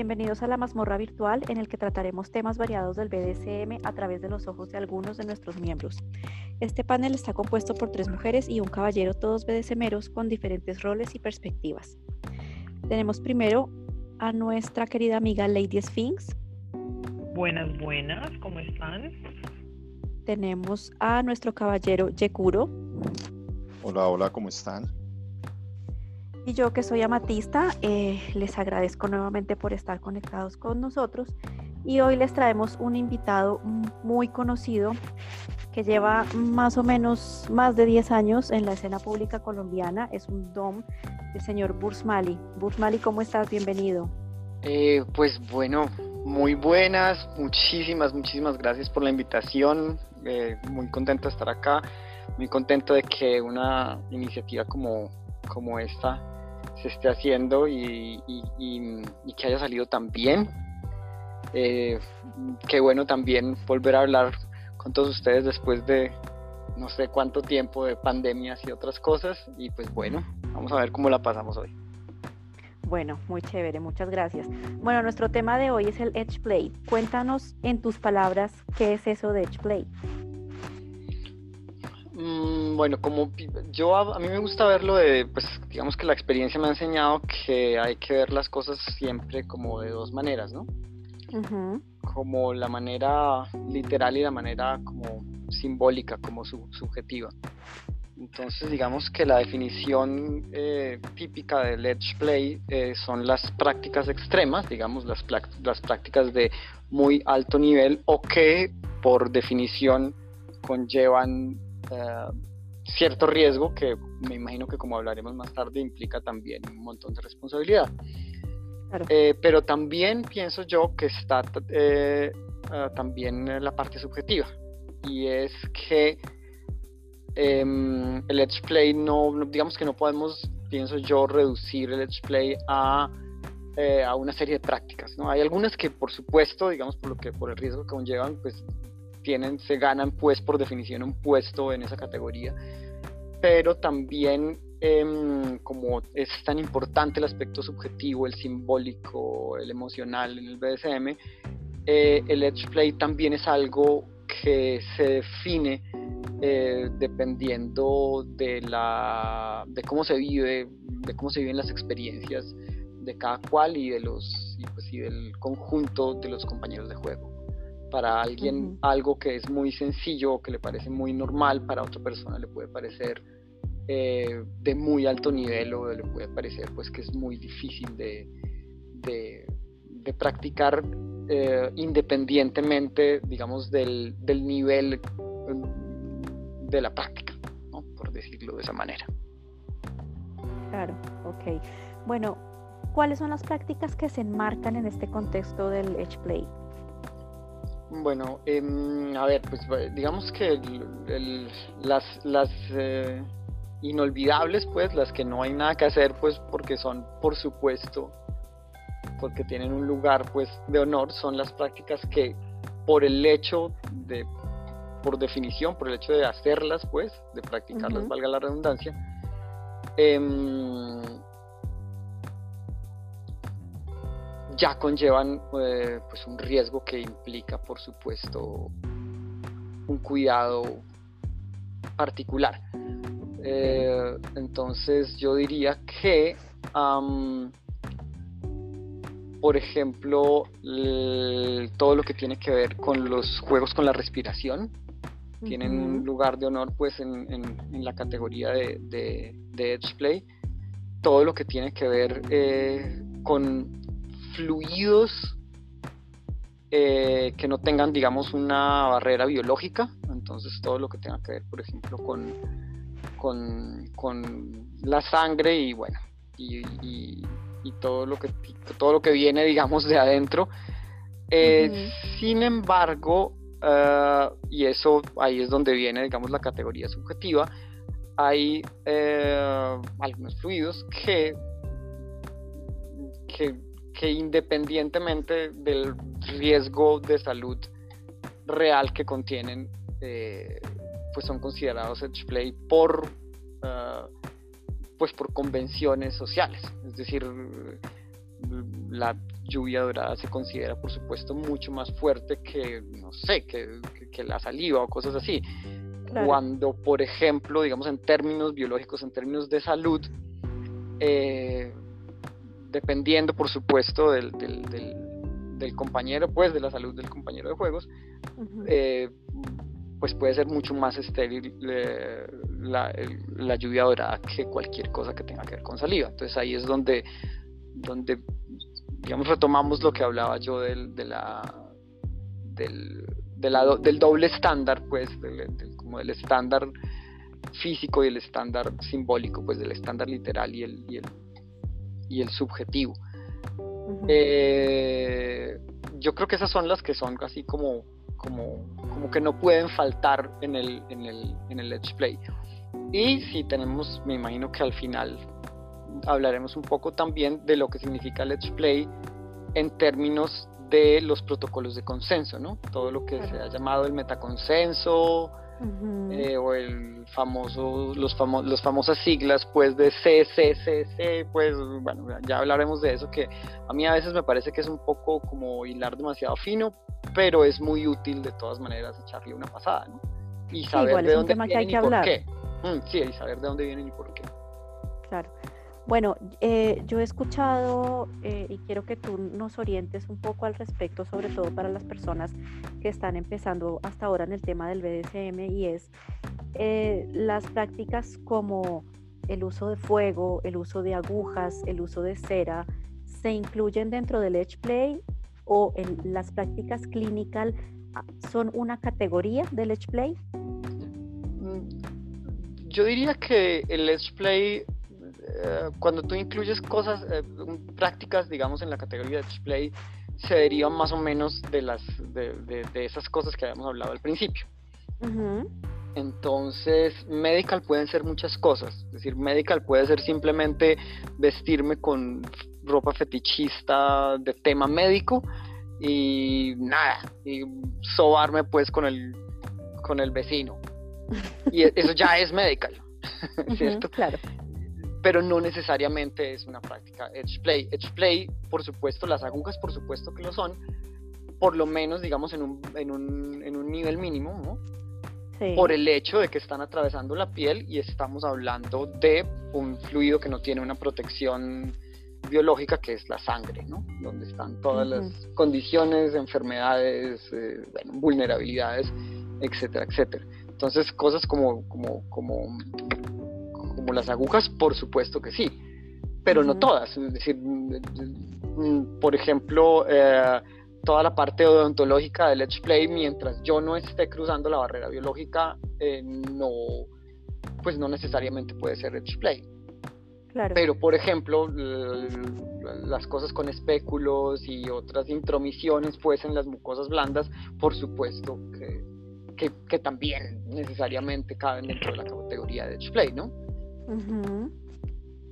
bienvenidos a la mazmorra virtual en el que trataremos temas variados del BDSM a través de los ojos de algunos de nuestros miembros. Este panel está compuesto por tres mujeres y un caballero, todos BDSMeros con diferentes roles y perspectivas. Tenemos primero a nuestra querida amiga Lady Sphinx. Buenas, buenas, ¿cómo están? Tenemos a nuestro caballero Yekuro. Hola, hola, ¿cómo están? Y yo que soy amatista, eh, les agradezco nuevamente por estar conectados con nosotros. Y hoy les traemos un invitado muy conocido que lleva más o menos más de 10 años en la escena pública colombiana. Es un DOM del señor Bursmali. Bursmali, ¿cómo estás? Bienvenido. Eh, pues bueno, muy buenas. Muchísimas, muchísimas gracias por la invitación. Eh, muy contento de estar acá. Muy contento de que una iniciativa como, como esta se esté haciendo y, que haya salido tan bien. Eh, qué bueno también volver a hablar con todos ustedes después de no sé cuánto tiempo de pandemias y otras cosas. Y pues bueno, vamos a ver cómo la pasamos hoy. Bueno, muy chévere, muchas gracias. Bueno, nuestro tema de hoy es el Edge Play. Cuéntanos en tus palabras qué es eso de Edge Play. Mm, bueno, como yo a, mí me gusta verlo de, pues digamos que la experiencia me ha enseñado que hay que ver las cosas siempre como de dos maneras, ¿no? Como la manera literal y la manera como simbólica, como subjetiva. Entonces, digamos que la definición eh, típica del edge play eh, son las prácticas extremas, digamos, las, las prácticas de muy alto nivel o que por definición conllevan eh, cierto riesgo que me imagino que como hablaremos más tarde implica también un montón de responsabilidad. Eh, pero también pienso yo que está eh, también la parte subjetiva y es que em, el edge play no, digamos que no podemos, pienso yo, reducir el edge play a, a una serie de prácticas. ¿no? Hay algunas que por supuesto, digamos por, lo que, por el riesgo que conllevan, pues tienen, se ganan pues por definición un puesto en esa categoría, pero también em, como es tan importante el aspecto subjetivo, el simbólico, el emocional en el BDSM, eh, el edge play también es algo que se define eh, dependiendo de, la, de cómo se vive, de cómo se viven las experiencias de cada cual y de los pues, y del conjunto de los compañeros de juego. Para alguien algo que es muy sencillo o que le parece muy normal, para otra persona le puede parecer eh, de muy alto nivel o le puede parecer pues que es muy difícil de, de, practicar eh, independientemente, digamos, del, del, nivel mm, de la práctica, ¿no? por decirlo de esa manera. Claro, ok. Bueno, ¿cuáles son las prácticas que se enmarcan en este contexto del Edge Play? Bueno, em, a ver, pues digamos que las, las eh, inolvidables, pues las que no hay nada que hacer, pues porque son, por supuesto, porque tienen un lugar, pues, de honor, son las prácticas que por el hecho de, por definición, por el hecho de hacerlas, pues, de practicarlas, valga la redundancia, em, ya conllevan eh, pues un riesgo que implica por supuesto un cuidado particular. Eh, entonces yo diría que, por ejemplo, todo lo que tiene que ver con los juegos con la respiración, tienen un lugar de honor pues en, la categoría de, de, Edge Play. Todo lo que tiene que ver eh, con fluidos eh, que no tengan, digamos, una barrera biológica. Entonces, todo lo que tenga que ver, por ejemplo, con, con, la sangre y, bueno, y, todo, lo que, todo lo que viene, digamos, de adentro. Eh, sin embargo, eh, y eso ahí es donde viene, digamos, la categoría subjetiva, hay algunos fluidos que, que que independientemente del riesgo de salud real que contienen, eh, pues son considerados edge play por, ah, pues por convenciones sociales. Es decir, la, lluvia dorada se considera, por supuesto, mucho más fuerte que, no sé, que, que, la saliva o cosas así. Cuando, por ejemplo, digamos en términos biológicos, en términos de salud, eh, dependiendo, por supuesto, del, del, del, compañero, pues, de la salud del compañero de juegos, eh, pues puede ser mucho más estéril eh, la, la, lluvia dorada que cualquier cosa que tenga que ver con saliva. Entonces ahí es donde, donde digamos, retomamos lo que hablaba yo del, de la, del, del doble estándar, pues, como del estándar físico y el estándar simbólico, pues del estándar literal y el, y el, y el subjetivo. Eh, yo creo que esas son las que son casi como, como, como que no pueden faltar en el, en el, en el Let's Play. Y si tenemos, me imagino que al final hablaremos un poco también de lo que significa Let's Play en términos de los protocolos de consenso, ¿no? Todo lo que se ha llamado el metaconsenso eh, o el famoso, los, famo los famosas siglas pues de CCCC, pues bueno, ya hablaremos de eso que a mí a veces me parece que es un poco como hilar demasiado fino, pero es muy útil de todas maneras echarle una pasada, ¿no? Y saber de dónde vienen y por qué. Mm, sí, y saber de dónde vienen y por qué. Claro. Bueno, eh, yo he escuchado eh, y quiero que tú nos orientes un poco al respecto, sobre todo para las personas que están empezando hasta ahora en el tema del BDSM y es eh, las prácticas como el uso de fuego, el uso de agujas, el uso de cera, ¿se incluyen dentro del Edge Play o en las prácticas clínicas ah, son una categoría del Edge Play? Yo diría que el Edge Play eh, cuando tú incluyes cosas, eh, prácticas, digamos, en la categoría de display, se derivan más o menos de, las, de, esas cosas que habíamos hablado al principio. Entonces, medical pueden ser muchas cosas. Es decir, medical puede ser simplemente vestirme con ropa fetichista de tema médico y nada, y sobarme pues con el, con el vecino. Y e, eso ya es medical, ¿cierto? claro pero no necesariamente es una práctica edge play. Edge play, por supuesto, las agujas, por supuesto que lo son, por lo menos, digamos, en un, en un, en un nivel mínimo, ¿no? Sí. Por el hecho de que están atravesando la piel y estamos hablando de un fluido que no tiene una protección biológica que es la sangre, ¿no? Donde están todas las condiciones, enfermedades, eh, vulnerabilidades, etcétera, etcétera. Entonces, cosas como, como, como como las agujas, por supuesto que sí, pero no todas. Es decir, por ejemplo, eh, toda la parte odontológica del Edge Play, mientras yo no esté cruzando la barrera biológica, eh, no, pues no necesariamente puede ser Edge Play. Claro. Pero, por ejemplo, las cosas con espéculos y otras intromisiones, pues en las mucosas blandas, por supuesto que, que, también necesariamente caben dentro de la categoría de Edge Play, ¿no?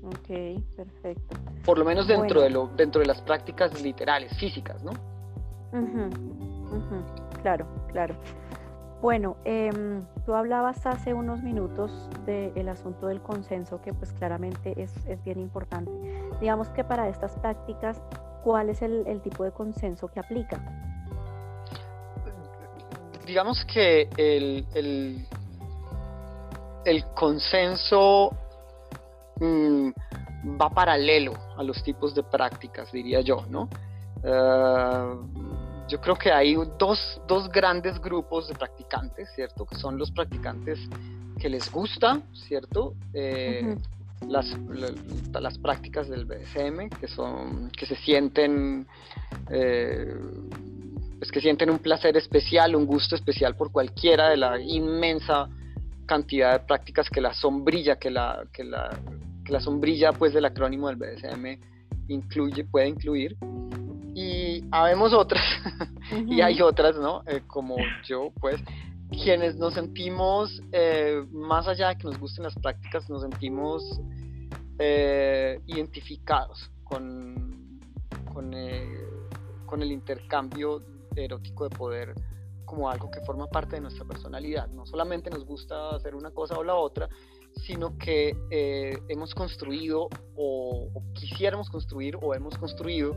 Ok, perfecto. Por lo menos dentro, de lo, dentro de las prácticas literales, físicas, ¿no? Claro, claro. Bueno, em, tú hablabas hace unos minutos del asunto del consenso, que pues claramente es, bien importante. Digamos que para estas prácticas, ¿cuál es el, tipo de consenso que aplica? Digamos que el, el, el consenso Mm, va paralelo a los tipos de prácticas, diría yo, ¿no? Eh, yo creo que hay dos, dos, grandes grupos de practicantes, ¿cierto? Que son los practicantes que les gusta, ¿cierto? Eh, las, las, prácticas del BDSM, que, son, que se sienten... Eh, pues que sienten un placer especial, un gusto especial por cualquiera de la inmensa cantidad de prácticas que la sombrilla, que la, que la, la sombrilla pues del acrónimo del BDSM incluye, puede incluir. Y habemos otras, y hay otras, ¿no? Eh, como yo, pues, quienes nos sentimos, eh, más allá de que nos gusten las prácticas, nos sentimos eh, identificados con, con, con el intercambio erótico de poder como algo que forma parte de nuestra personalidad. No solamente nos gusta hacer una cosa o la otra, sino que eh, hemos construido o, quisiéramos construir o hemos construido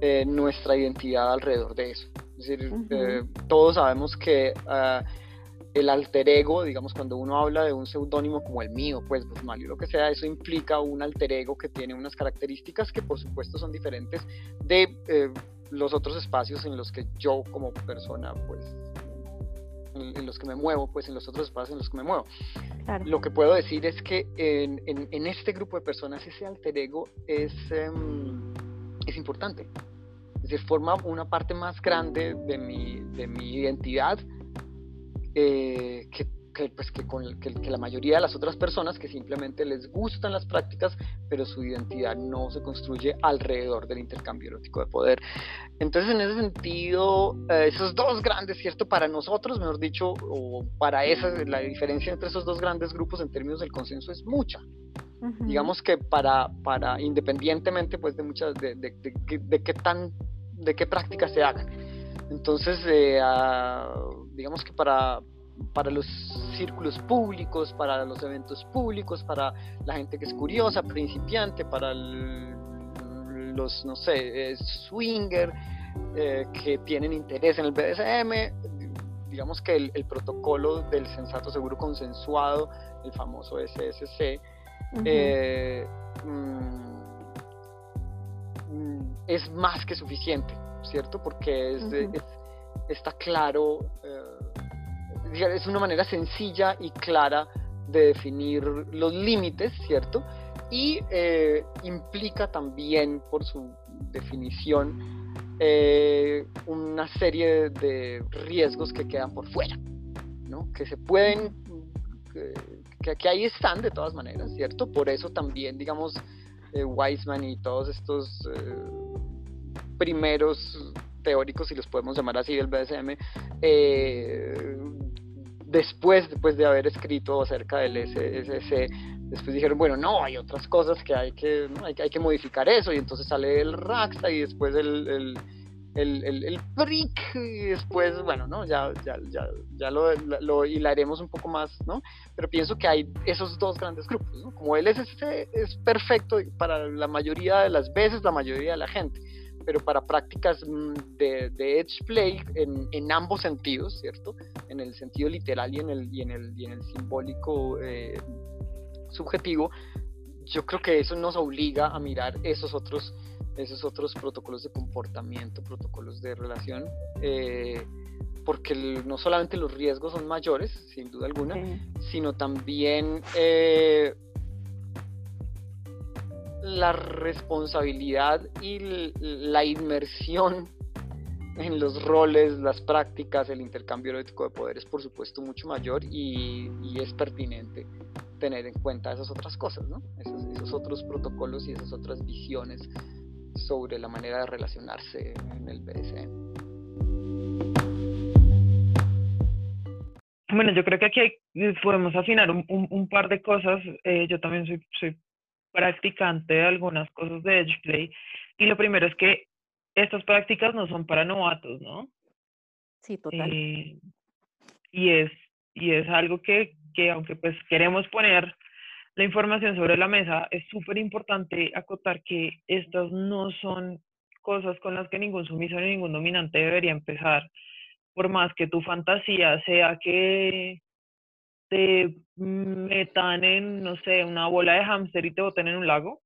eh, nuestra identidad alrededor de eso. Es decir, eh, todos sabemos que ah, el alter ego, digamos, cuando uno habla de un seudónimo como el mío, pues Busmali, lo que sea, eso implica un alter ego que tiene unas características que por supuesto son diferentes de eh, los otros espacios en los que yo como persona, pues, en, los que me muevo, pues en los otros espacios en los que me muevo. Lo que puedo decir es que en, en, este grupo de personas ese alter ego es, em, es importante. Es decir, forma una parte más grande de mi, de mi identidad eh, que, pues, que, con, que, la mayoría de las otras personas que simplemente les gustan las prácticas, pero su identidad no se construye alrededor del intercambio erótico de poder. Entonces, en ese sentido, eh, esos dos grandes, ¿cierto? Para nosotros, mejor dicho, o para esa, la diferencia entre esos dos grandes grupos en términos del consenso es mucha. Digamos que para, para, independientemente pues de muchas, de, de, de, qué tan, de qué prácticas se hagan. Entonces, eh, digamos que para, para los círculos públicos, para los eventos públicos, para la gente que es curiosa, principiante, para los, no sé, eh, swinger, eh, que tienen interés en el BDSM, digamos que el, protocolo del sensato seguro consensuado, el famoso SSC, eh, mm, mm, es más que suficiente, ¿cierto? Porque es está claro, eh, es una manera sencilla y clara de definir los límites, ¿cierto? Y eh, implica también, por su definición, eh, una serie de riesgos que quedan por fuera, ¿no? Que se pueden, que, que, ahí están de todas maneras, ¿cierto? Por eso también, digamos, Weisman y todos estos primeros teóricos, si los podemos llamar así, del BDSM, eh, después, después de haber escrito acerca del SSC, después dijeron, bueno, no, hay otras cosas que hay que, hay, hay, que modificar eso, y entonces sale el Raxa y después el, el el, el, el y después, bueno, ¿no? Ya, ya, ya, ya lo, lo, hilaremos un poco más, ¿no? Pero pienso que hay esos dos grandes grupos, ¿no? Como el SSC es perfecto para la mayoría de las veces, la mayoría de la gente, pero para prácticas mm, de, de edge play en, en, ambos sentidos, ¿cierto? En el sentido literal y en el, y en el, y en el simbólico eh, subjetivo, yo creo que eso nos obliga a mirar esos otros, esos otros protocolos de comportamiento, protocolos de relación, eh, porque no solamente los riesgos son mayores, sin duda alguna, sino también... Eh, la responsabilidad y la inmersión en los roles, las prácticas, el intercambio erótico de poder es por supuesto mucho mayor y, es pertinente tener en cuenta esas otras cosas, ¿no? Esos, otros protocolos y esas otras visiones sobre la manera de relacionarse en el BDSM. Bueno, yo creo que aquí podemos afinar un, par de cosas. Eh, yo también soy practicante de algunas cosas de Edge Play. Y lo primero es que estas prácticas no son para novatos, ¿no? Sí, total. Eh, y, es, y es algo que, que, aunque pues queremos poner la información sobre la mesa, es súper importante acotar que estas no son cosas con las que ningún sumiso ni ningún dominante debería empezar, por más que tu fantasía sea que te metan en, no sé, una bola de hámster y te boten en un lago.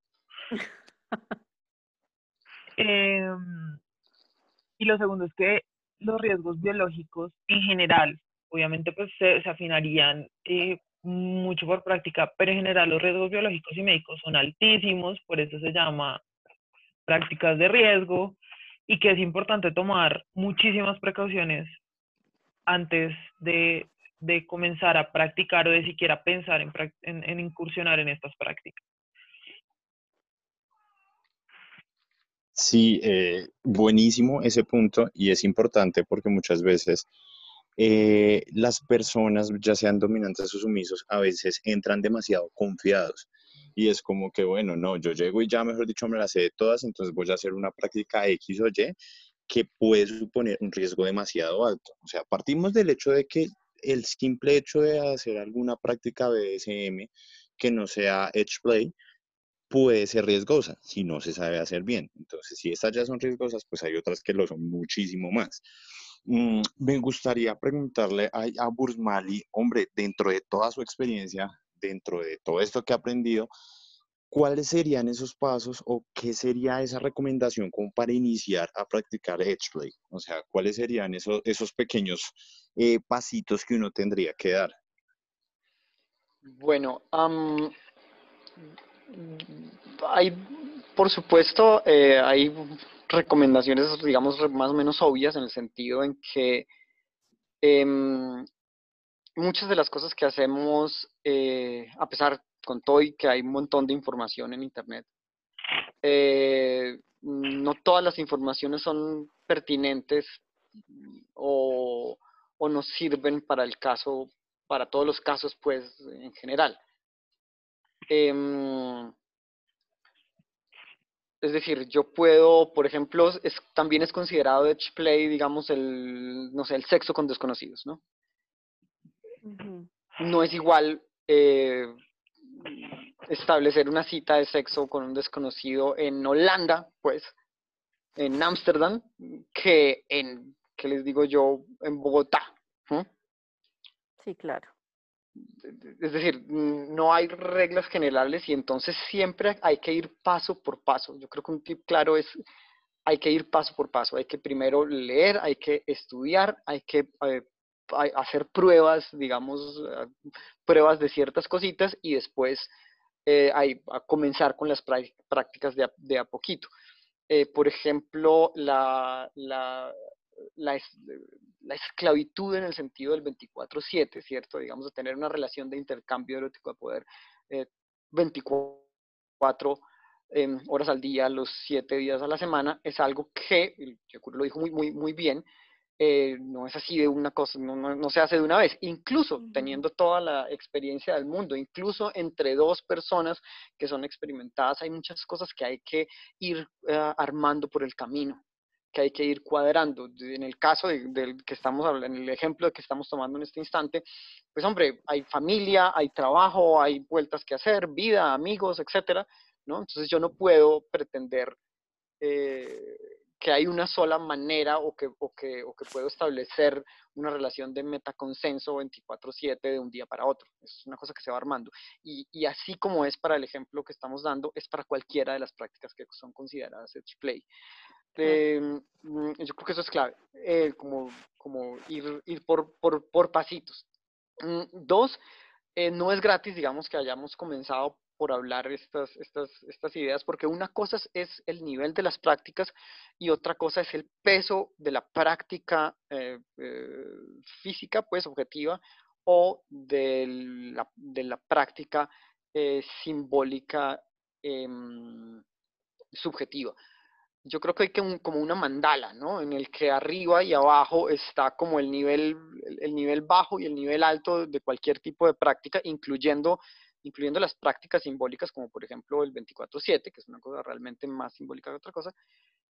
Em, y lo segundo es que los riesgos biológicos en general, obviamente pues se, afinarían eh, mucho por práctica, pero en general los riesgos biológicos y médicos son altísimos, por eso se llama prácticas de riesgo y que es importante tomar muchísimas precauciones antes de de comenzar a practicar o de siquiera pensar en, en, incursionar en estas prácticas. Sí, eh, buenísimo ese punto y es importante porque muchas veces eh, las personas, ya sean dominantes o sumisos, a veces entran demasiado confiados y es como que, bueno, no, yo llego y ya, mejor dicho, me las sé de todas, entonces voy a hacer una práctica X o Y que puede suponer un riesgo demasiado alto. O sea, partimos del hecho de que el simple hecho de hacer alguna práctica BDSM que no sea edge play puede ser riesgosa si no se sabe hacer bien. Entonces, si estas ya son riesgosas, pues hay otras que lo son muchísimo más. Mm, me gustaría preguntarle a, a Bursmali, hombre, dentro de toda su experiencia, dentro de todo esto que ha aprendido, ¿cuáles serían esos pasos o qué sería esa recomendación como para iniciar a practicar Edgeplay? O sea, ¿cuáles serían esos, pequeños eh, pasitos que uno tendría que dar? Bueno, hay, por supuesto, eh, hay recomendaciones, digamos, más o menos obvias en el sentido en que em, muchas de las cosas que hacemos, eh, a pesar con todo y que hay un montón de información en Internet, eh, no todas las informaciones son pertinentes o, o nos sirven para el caso, para todos los casos, pues, en general. Em, es decir, yo puedo, por ejemplo, también es considerado edge play, digamos, el, no sé, el sexo con desconocidos, ¿no? No es igual eh, establecer una cita de sexo con un desconocido en Holanda, pues, en Ámsterdam, que en, ¿qué les digo yo, en Bogotá. Sí, claro es decir, no hay reglas generales y entonces siempre hay que ir paso por paso. Yo creo que un tip claro es, hay que ir paso por paso. Hay que primero leer, hay que estudiar, hay que eh, hacer pruebas, digamos, eh, pruebas de ciertas cositas y después eh, a comenzar con las prácticas de a, poquito. por ejemplo, la, la, la, la esclavitud en el sentido del 24-7, ¿cierto? Digamos, tener una relación de intercambio erótico de poder 24 eh, em, horas al día, los 7 días a la semana, es algo que, lo dijo muy, muy, muy bien, eh, no es así de una cosa, no, no, se hace de una vez, incluso teniendo toda la experiencia del mundo, incluso entre dos personas que son experimentadas, hay muchas cosas que hay que ir eh, armando por el camino que hay que ir cuadrando. En el caso del que estamos hablando, en el ejemplo que estamos tomando en este instante, pues hombre, hay familia, hay trabajo, hay vueltas que hacer, vida, amigos, etcétera, ¿no? Entonces yo no puedo pretender eh, que hay una sola manera o que, o que, o que puedo establecer una relación de metaconsenso 24/7 de un día para otro. Es una cosa que se va armando. Y, y, así como es para el ejemplo que estamos dando, es para cualquiera de las prácticas que son consideradas edge play. Em, mm, yo creo que eso es clave, eh, como, como ir, ir por, por, por pasitos. Mm, dos, eh, no es gratis, digamos, que hayamos comenzado por hablar estas, estas, estas ideas, porque una cosa es el nivel de las prácticas y otra cosa es el peso de la práctica eh, física, pues objetiva, o de la, de la práctica simbólica em, subjetiva yo creo que hay que como una mandala, ¿no? En el que arriba y abajo está como el nivel, el, nivel bajo y el nivel alto de cualquier tipo de práctica, incluyendo, incluyendo las prácticas simbólicas, como por ejemplo el 24-7, que es una cosa realmente más simbólica que otra cosa.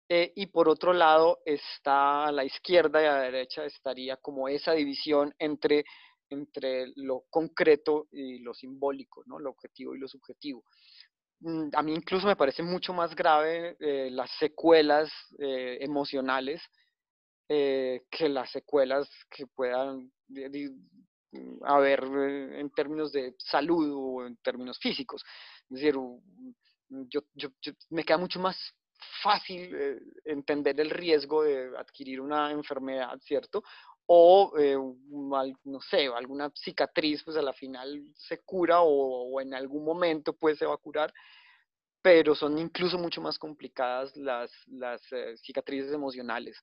Eh, y por otro lado está a la izquierda y a la derecha estaría como esa división entre, entre lo concreto y lo simbólico, ¿no? Lo objetivo y lo subjetivo. Mm, a mí incluso me parece mucho más grave eh, las secuelas eh, emocionales eh, que las secuelas que puedan mm, haber en términos de salud o en términos físicos. Es decir, yo, yo, me queda mucho más fácil entender el riesgo de adquirir una enfermedad, ¿cierto? o no sé, alguna cicatriz, pues a la final se cura o, en algún momento pues se va a curar, pero son incluso mucho más complicadas las, las eh, cicatrices emocionales.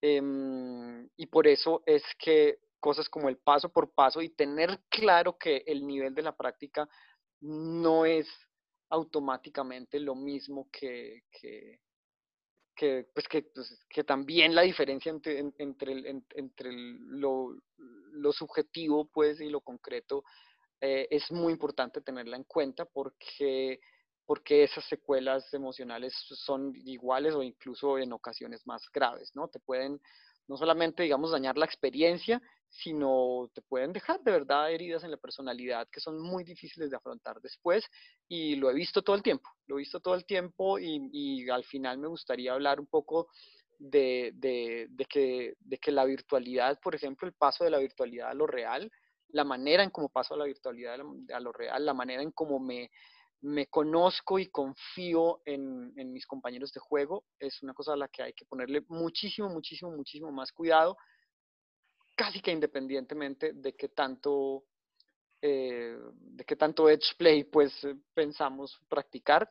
Em, y por eso es que cosas como el paso por paso y tener claro que el nivel de la práctica no es automáticamente lo mismo que, que, que, pues que, pues, que también la diferencia entre, entre, entre lo, lo, subjetivo pues, y lo concreto eh, es muy importante tenerla en cuenta porque, porque esas secuelas emocionales son iguales o incluso en ocasiones más graves, ¿no? Te pueden, no solamente, digamos, dañar la experiencia, sino te pueden dejar de verdad heridas en la personalidad que son muy difíciles de afrontar después y lo he visto todo el tiempo, lo he visto todo el tiempo y, al final me gustaría hablar un poco de, que, de que la virtualidad, por ejemplo, el paso de la virtualidad a lo real, la manera en cómo paso a la virtualidad a lo real, la manera en cómo me, me conozco y confío en, mis compañeros de juego, es una cosa a la que hay que ponerle muchísimo, muchísimo, muchísimo más cuidado casi que independientemente de qué tanto, eh, de qué tanto edge play pues eh, pensamos practicar,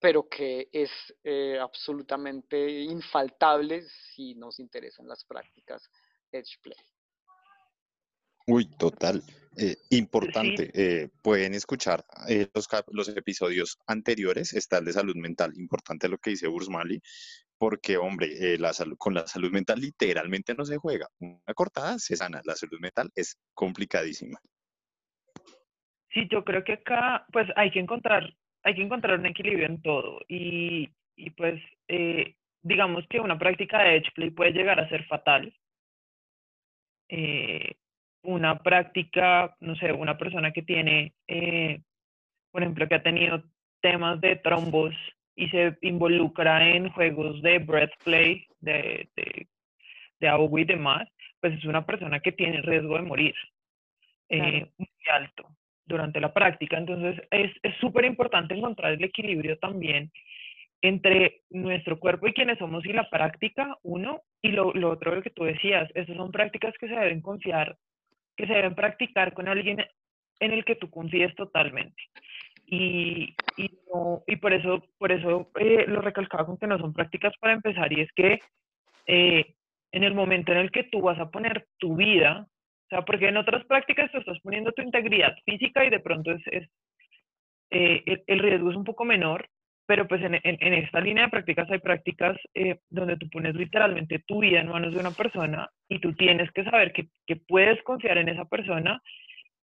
pero que es eh, absolutamente infaltable si nos interesan las prácticas edge play. Uy, total. Importante. pueden escuchar los, los, episodios anteriores. Está el de salud mental. Importante lo que dice Bursmali porque, hombre, eh, con la salud mental literalmente no se juega. Una cortada se sana, la salud mental es complicadísima. Sí, yo creo que acá, pues hay que encontrar, hay que encontrar un equilibrio en todo y, y pues, eh, digamos que una práctica de edge play puede llegar a ser fatal. Eh, una práctica, no sé, una persona que tiene, por ejemplo, que ha tenido temas de trombos y se involucra en juegos de breath play, de, de, de ahogo y demás, pues es una persona que tiene riesgo de morir eh, muy alto durante la práctica. Entonces es súper importante encontrar el equilibrio también entre nuestro cuerpo y quienes somos y la práctica, uno, y lo, lo otro lo que tú decías, estas son prácticas que se deben confiar, que se deben practicar con alguien en el que tú confíes totalmente. Y, y, no, y por eso, por eso eh, lo recalcaba con que no son prácticas para empezar y es que eh, en el momento en el que tú vas a poner tu vida, o sea, porque en otras prácticas tú estás poniendo tu integridad física y de pronto es, es eh, el, riesgo es un poco menor, pero pues en, en, esta línea de prácticas hay prácticas donde tú pones literalmente tu vida en manos de una persona y tú tienes que saber que, que puedes confiar en esa persona.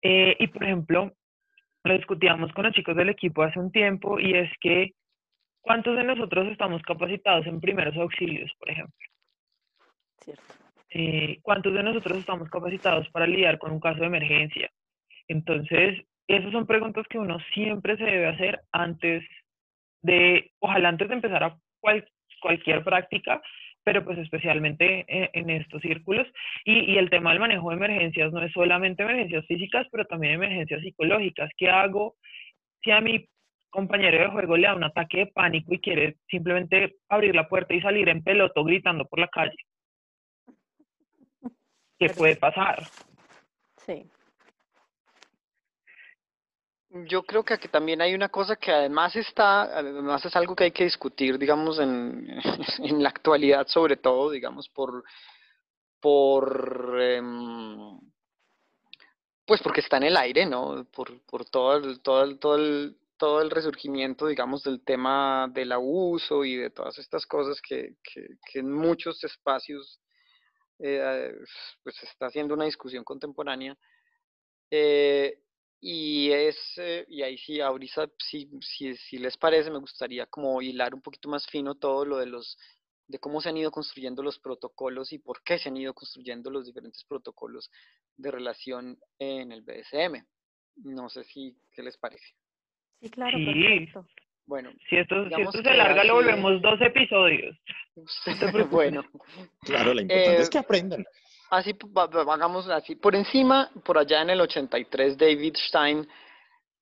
y por ejemplo, lo discutíamos con los chicos del equipo hace un tiempo y es que ¿cuántos de nosotros estamos capacitados en primeros auxilios, por ejemplo? Cierto. Eh, ¿Cuántos de nosotros estamos capacitados para lidiar con un caso de emergencia? Entonces, esas son preguntas que uno siempre se debe hacer antes de, ojalá antes de empezar a cualquier práctica, pero pues especialmente en, estos círculos. Y, y, el tema del manejo de emergencias no es solamente emergencias físicas, pero también emergencias psicológicas. ¿Qué hago si a mi compañero de juego le da un ataque de pánico y quiere simplemente abrir la puerta y salir en peloto gritando por la calle? ¿Qué puede pasar? Sí. Yo creo que aquí también hay una cosa que además está, además es algo que hay que discutir, digamos, en, en la actualidad, sobre todo, digamos, por, por em, pues porque está en el aire, ¿no? Por, por todo, el, todo, el, todo, el, todo el resurgimiento, digamos, del tema del abuso y de todas estas cosas que, que, que en muchos espacios eh, pues está haciendo una discusión contemporánea. Eh, y es, eh, y ahí sí, ahorita, si, si, si, les parece, me gustaría como hilar un poquito más fino todo lo de los, de cómo se han ido construyendo los protocolos y por qué se han ido construyendo los diferentes protocolos de relación en el BSM. No sé si, ¿qué les parece? Sí, claro, Bueno, si esto, si esto se larga, lo volvemos dos episodios. bueno. Claro, lo importante es eh, que aprendan así hagamos así por encima, por allá en el 83, David Stein,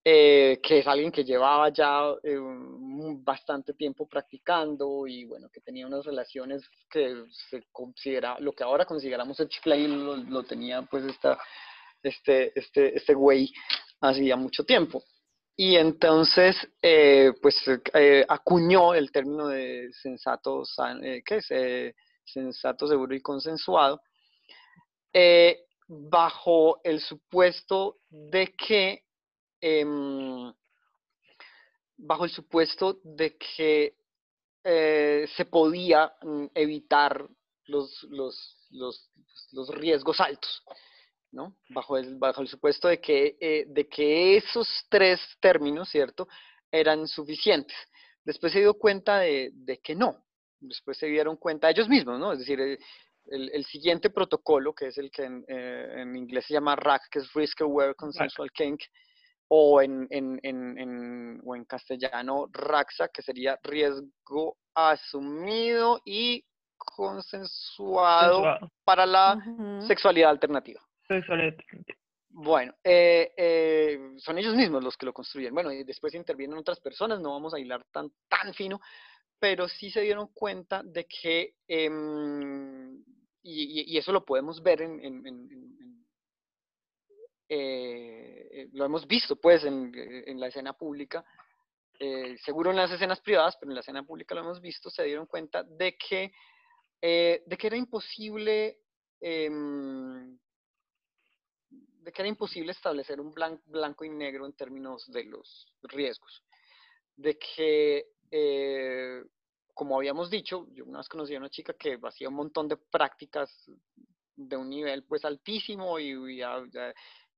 eh, que es alguien que llevaba ya eh, bastante tiempo practicando y bueno, que tenía unas relaciones que se considera, lo que ahora consideramos el play lo, lo, tenía pues esta, este, este, este güey hacía mucho tiempo. Y entonces, eh, pues acuñó el término de sensato, ¿qué es? sensato, seguro y consensuado, eh, bajo el supuesto de que, em, bajo el supuesto de que eh, se podía mm, evitar los, los, los, los, riesgos altos, ¿no? Bajo el, bajo el supuesto de que, eh, de que esos tres términos, ¿cierto?, eran suficientes. Después se dio cuenta de, de que no, después se dieron cuenta ellos mismos, ¿no? Es decir, el, siguiente protocolo, que es el que en, eh, en, inglés se llama RAC, que es Risk Aware Consensual Kink, o en, en, en, o en castellano RAXA, que sería riesgo asumido y consensuado para la sexualidad alternativa. Sexualidad alternativa. Bueno, eh, eh, son ellos mismos los que lo construyen. Bueno, y después intervienen otras personas, no vamos a hilar tan, tan fino, pero sí se dieron cuenta de que, em, y, eso lo podemos ver en, eh, lo hemos visto pues en, la escena pública, seguro en las escenas privadas, pero en la escena pública lo hemos visto, se dieron cuenta de que, de que era imposible em, de que era imposible establecer un blanco y negro en términos de los riesgos. De que, eh, como habíamos dicho, yo una vez conocí a una chica que hacía un montón de prácticas de un nivel pues altísimo y,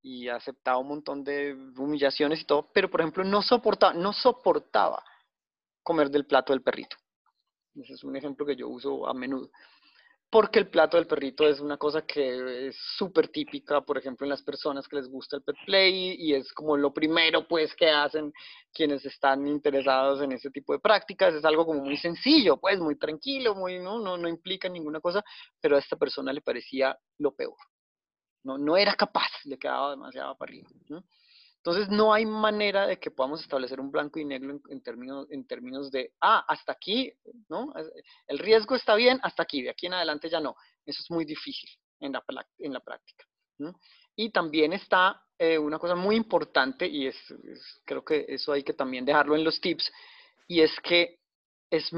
y, aceptaba un montón de humillaciones y todo, pero por ejemplo no soportaba, no soportaba comer del plato del perrito. Ese es un ejemplo que yo uso a menudo porque el plato del perrito es una cosa que es súper típica, por ejemplo, en las personas que les gusta el pet play y es como lo primero pues que hacen quienes están interesados en ese tipo de prácticas, es algo como muy sencillo, pues muy tranquilo, muy no no no implica ninguna cosa, pero a esta persona le parecía lo peor. No no era capaz, le quedaba demasiado para arriba. Entonces no hay manera de que podamos establecer un blanco y negro en, términos, en términos de, ah, hasta aquí, ¿no? El riesgo está bien, hasta aquí, de aquí en adelante ya no. Eso es muy difícil en la, en la práctica. Y también está eh, una cosa muy importante, y es, creo que eso hay que también dejarlo en los tips, y es que es,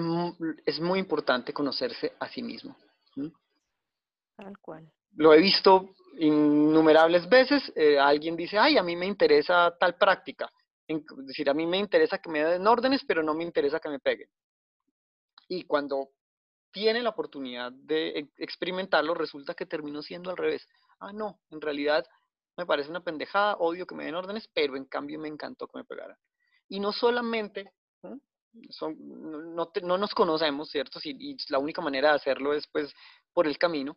es muy importante conocerse a sí mismo. Tal cual. Lo he visto innumerables veces, eh, alguien dice, ay, a mí me interesa tal práctica. Es decir, a mí me interesa que me den órdenes, pero no me interesa que me peguen. Y cuando tiene la oportunidad de experimentarlo, resulta que terminó siendo al revés. Ah, no, en realidad me parece una pendejada, odio que me den órdenes, pero en cambio me encantó que me pegaran. Y no solamente, Son, no, no, nos conocemos, ¿cierto? y la única manera de hacerlo es pues por el camino,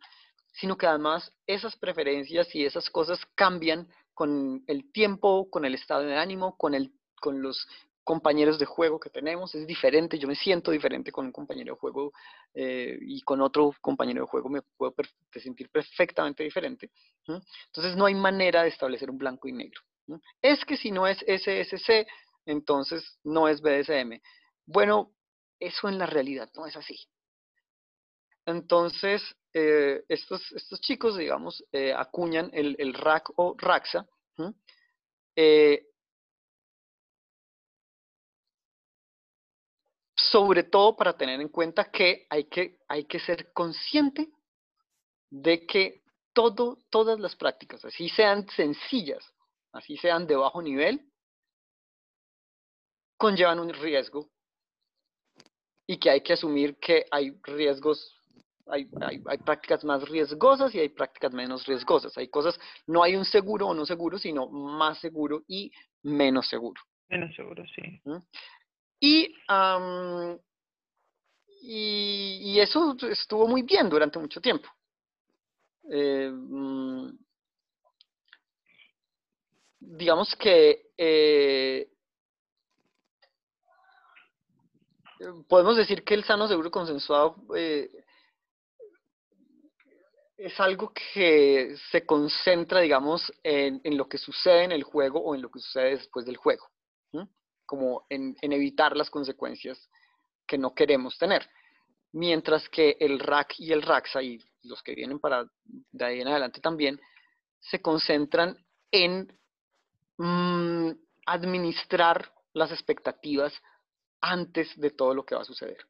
sino que además esas preferencias y esas cosas cambian con el tiempo, con el estado de ánimo, con, el, con los compañeros de juego que tenemos. Es diferente, yo me siento diferente con un compañero de juego eh, y con otro compañero de juego me puedo sentir perfectamente diferente. Entonces no hay manera de establecer un blanco y negro. Es que si no es SSC, entonces no es BDSM. Bueno, eso en la realidad no es así. Entonces, eh, estos, chicos, digamos, eh, acuñan el, el, RAC o RAXA, eh, sobre todo para tener en cuenta que hay que, hay que ser consciente de que todo, todas las prácticas, así sean sencillas, así sean de bajo nivel, conllevan un riesgo y que hay que asumir que hay riesgos hay, prácticas más riesgosas y hay prácticas menos riesgosas. Hay cosas, no hay un seguro o no seguro, sino más seguro y menos seguro. Menos seguro, sí. Y, y, eso estuvo muy bien durante mucho tiempo. Eh, mm, digamos que eh, podemos decir que el sano seguro consensuado eh, es algo que se concentra, digamos, en, lo que sucede en el juego o en lo que sucede después del juego, como en, evitar las consecuencias que no queremos tener. Mientras que el RAC y el RAXA, y los que vienen para de ahí en adelante también, se concentran en mm, administrar las expectativas antes de todo lo que va a suceder.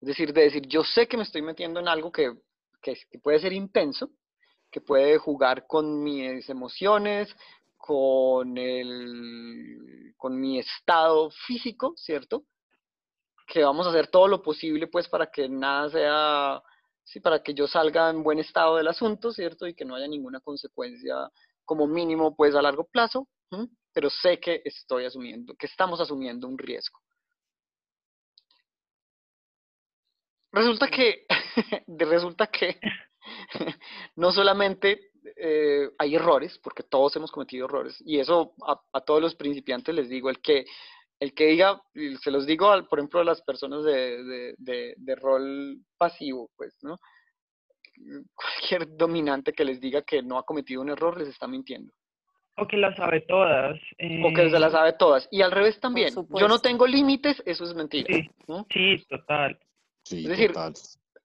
Es decir, de decir, yo sé que me estoy metiendo en algo que que, puede ser intenso, que puede jugar con mis emociones, con, el, con mi estado físico, ¿cierto? Que vamos a hacer todo lo posible pues para que nada sea, sí, para que yo salga en buen estado del asunto, ¿cierto? Y que no haya ninguna consecuencia como mínimo pues a largo plazo, pero sé que estoy asumiendo, que estamos asumiendo un riesgo. Resulta que, resulta que no solamente eh, hay errores, porque todos hemos cometido errores, y eso a, todos los principiantes les digo, el que, el que diga, se los digo, por ejemplo, a las personas de, de, rol pasivo, pues, ¿no? Cualquier dominante que les diga que no ha cometido un error les está mintiendo. O que las sabe todas. O que se las eh, sabe todas. Y al revés también. Yo no tengo límites, eso es mentira. Sí, total. Es decir,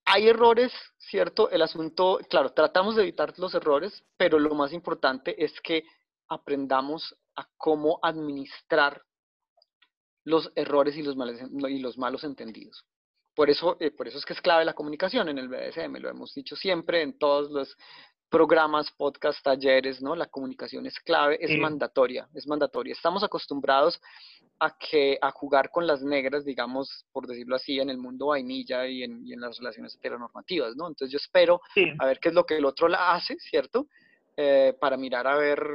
hay errores, ¿cierto? El asunto, claro, tratamos de evitar los errores, pero lo más importante es que aprendamos a cómo administrar los errores y los, y los malos entendidos. Por eso, eh, por eso es que es clave la comunicación en el BDSM, lo hemos dicho siempre en todos los programas, podcasts, talleres, ¿no? La comunicación es clave, es mandatoria, es mandatoria. Estamos acostumbrados a, que, a jugar con las negras, digamos, por decirlo así, en el mundo vainilla y en, y en las relaciones heteronormativas, ¿no? Entonces yo espero a ver qué es lo que el otro la hace, ¿cierto? Eh, para mirar a ver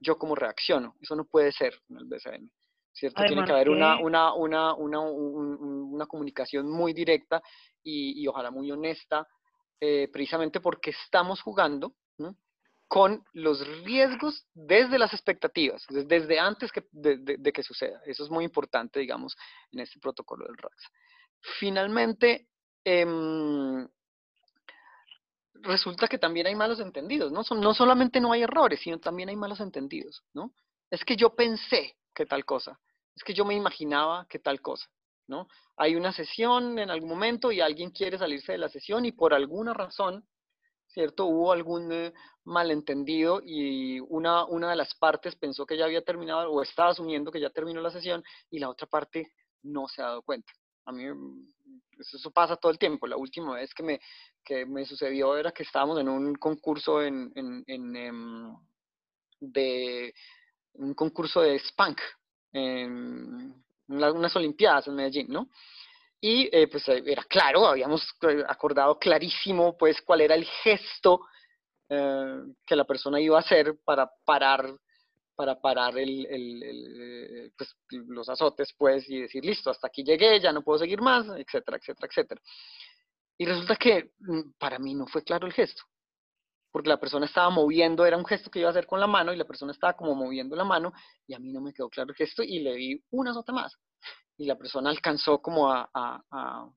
yo cómo reacciono. Eso no puede ser en el BCN. ¿Cierto? Tiene que haber una, una, una, una, una comunicación muy directa y, y ojalá muy honesta, eh, precisamente porque estamos jugando con los riesgos desde las expectativas, desde antes que, de, que suceda. Eso es muy importante, digamos, en este protocolo del RAX. Finalmente, em, resulta que también hay malos entendidos, ¿no? no solamente no hay errores, sino también hay malos entendidos, ¿no? Es que yo pensé que tal cosa, es que yo me imaginaba que tal cosa, ¿no? Hay una sesión en algún momento y alguien quiere salirse de la sesión y por alguna razón ¿cierto? Hubo algún eh, malentendido y una, una de las partes pensó que ya había terminado o estaba asumiendo que ya terminó la sesión y la otra parte no se ha dado cuenta. A mí mm, eso pasa todo el tiempo. La última vez que me, que me sucedió era que estábamos en un concurso en, en, en em, de un concurso de Spank, en unas Olimpiadas en Medellín, ¿no? Y eh, pues eh, era claro, habíamos eh, acordado clarísimo pues cuál era el gesto que la persona iba a hacer para parar para parar el, el, pues, los azotes pues y decir listo, hasta aquí llegué, ya no puedo seguir más, etcétera, etcétera, etcétera. Y resulta que mm, para mí no fue claro el gesto, porque la persona estaba moviendo, era un gesto que iba a hacer con la mano y la persona estaba como moviendo la mano y a mí no me quedó claro el gesto y le di una azota más y la persona alcanzó como a, a,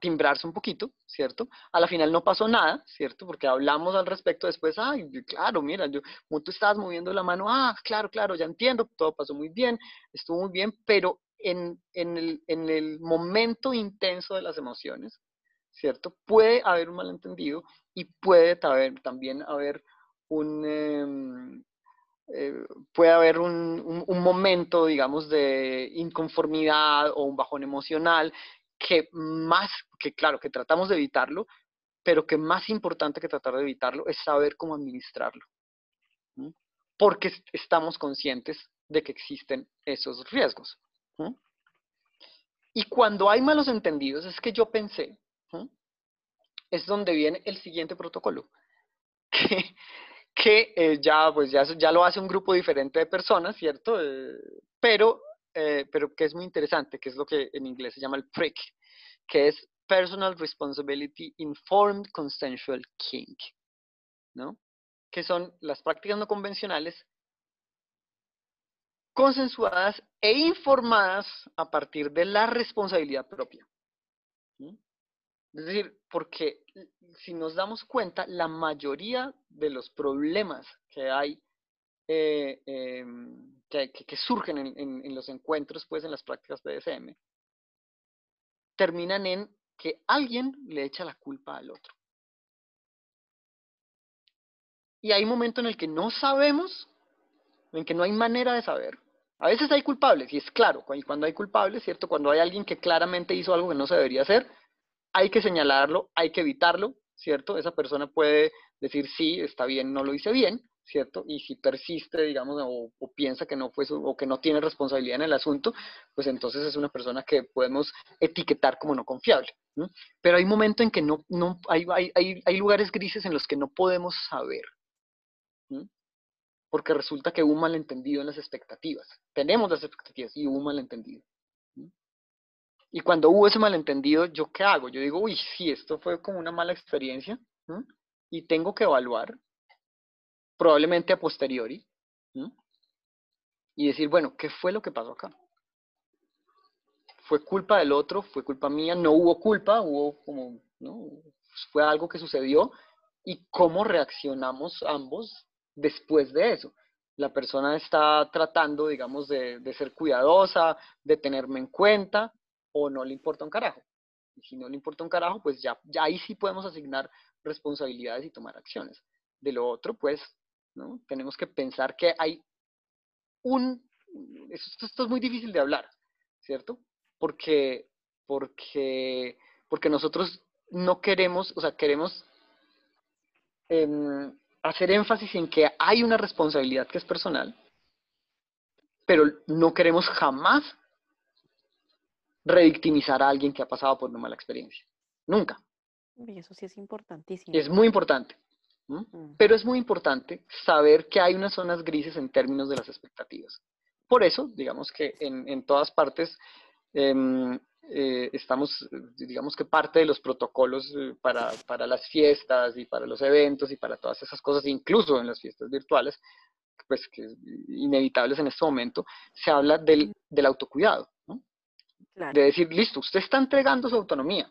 timbrarse un poquito, ¿cierto? A la final no pasó nada, ¿cierto? Porque hablamos al respecto después, ay, claro, mira, yo, como tú estabas moviendo la mano, ah, claro, claro, ya entiendo, todo pasó muy bien, estuvo muy bien, pero en, en, el, en el momento intenso de las emociones, ¿cierto? Puede haber un malentendido y puede también haber un, em, eh, puede haber un, momento, digamos, de inconformidad o un bajón emocional que más, que claro, que tratamos de evitarlo, pero que más importante que tratar de evitarlo es saber cómo administrarlo. Porque estamos conscientes de que existen esos riesgos. Y cuando hay malos entendidos, es que yo pensé, es donde viene el siguiente protocolo, que que eh, ya, pues ya, ya lo hace un grupo diferente de personas, ¿cierto? Eh, pero, eh, pero que es muy interesante, que es lo que en inglés se llama el PRIC, que es Personal Responsibility Informed Consensual Kink, ¿no? Que son las prácticas no convencionales consensuadas e informadas a partir de la responsabilidad propia. Es decir, porque si nos damos cuenta, la mayoría de los problemas que hay, eh, em, que, surgen en, los encuentros, pues en las prácticas BDSM, terminan en que alguien le echa la culpa al otro. Y hay un momento en el que no sabemos, en que no hay manera de saber. A veces hay culpables, y es claro, cuando hay culpables, ¿cierto? Cuando hay alguien que claramente hizo algo que no se debería hacer, hay que señalarlo, hay que evitarlo, ¿cierto? Esa persona puede decir, sí, está bien, no lo hice bien, ¿cierto? Y si persiste, digamos, o, piensa que no fue o que no tiene responsabilidad en el asunto, pues entonces es una persona que podemos etiquetar como no confiable. Pero hay momentos en que no, no hay, hay, hay, lugares grises en los que no podemos saber. Porque resulta que hubo un malentendido en las expectativas. Tenemos las expectativas y hubo un malentendido. Y cuando hubo ese malentendido, ¿yo qué hago? Yo digo, uy, sí, esto fue como una mala experiencia. y tengo que evaluar, probablemente a posteriori, y decir, bueno, ¿qué fue lo que pasó acá? ¿Fue culpa del otro? ¿Fue culpa mía? ¿No hubo culpa? ¿Hubo como, no? ¿Fue algo que sucedió? ¿Y cómo reaccionamos ambos después de eso? La persona está tratando, digamos, de, de ser cuidadosa, de tenerme en cuenta, o no le importa un carajo. Y si no le importa un carajo, pues ya, ya ahí sí podemos asignar responsabilidades y tomar acciones. De lo otro, pues, ¿no? Tenemos que pensar que hay un... Esto, esto es muy difícil de hablar, ¿cierto? Porque, porque, porque nosotros no queremos, o sea, queremos em, hacer énfasis en que hay una responsabilidad que es personal, pero no queremos jamás revictimizar a alguien que ha pasado por una mala experiencia. Nunca. Y eso sí es importantísimo. Es muy importante. Mm. Pero es muy importante saber que hay unas zonas grises en términos de las expectativas. Por eso, digamos que en, todas partes em, eh, estamos, digamos que parte de los protocolos eh, para, para, las fiestas y para los eventos y para todas esas cosas, incluso en las fiestas virtuales, pues que inevitables en este momento, se habla del, del autocuidado. De decir, listo, usted está entregando su autonomía,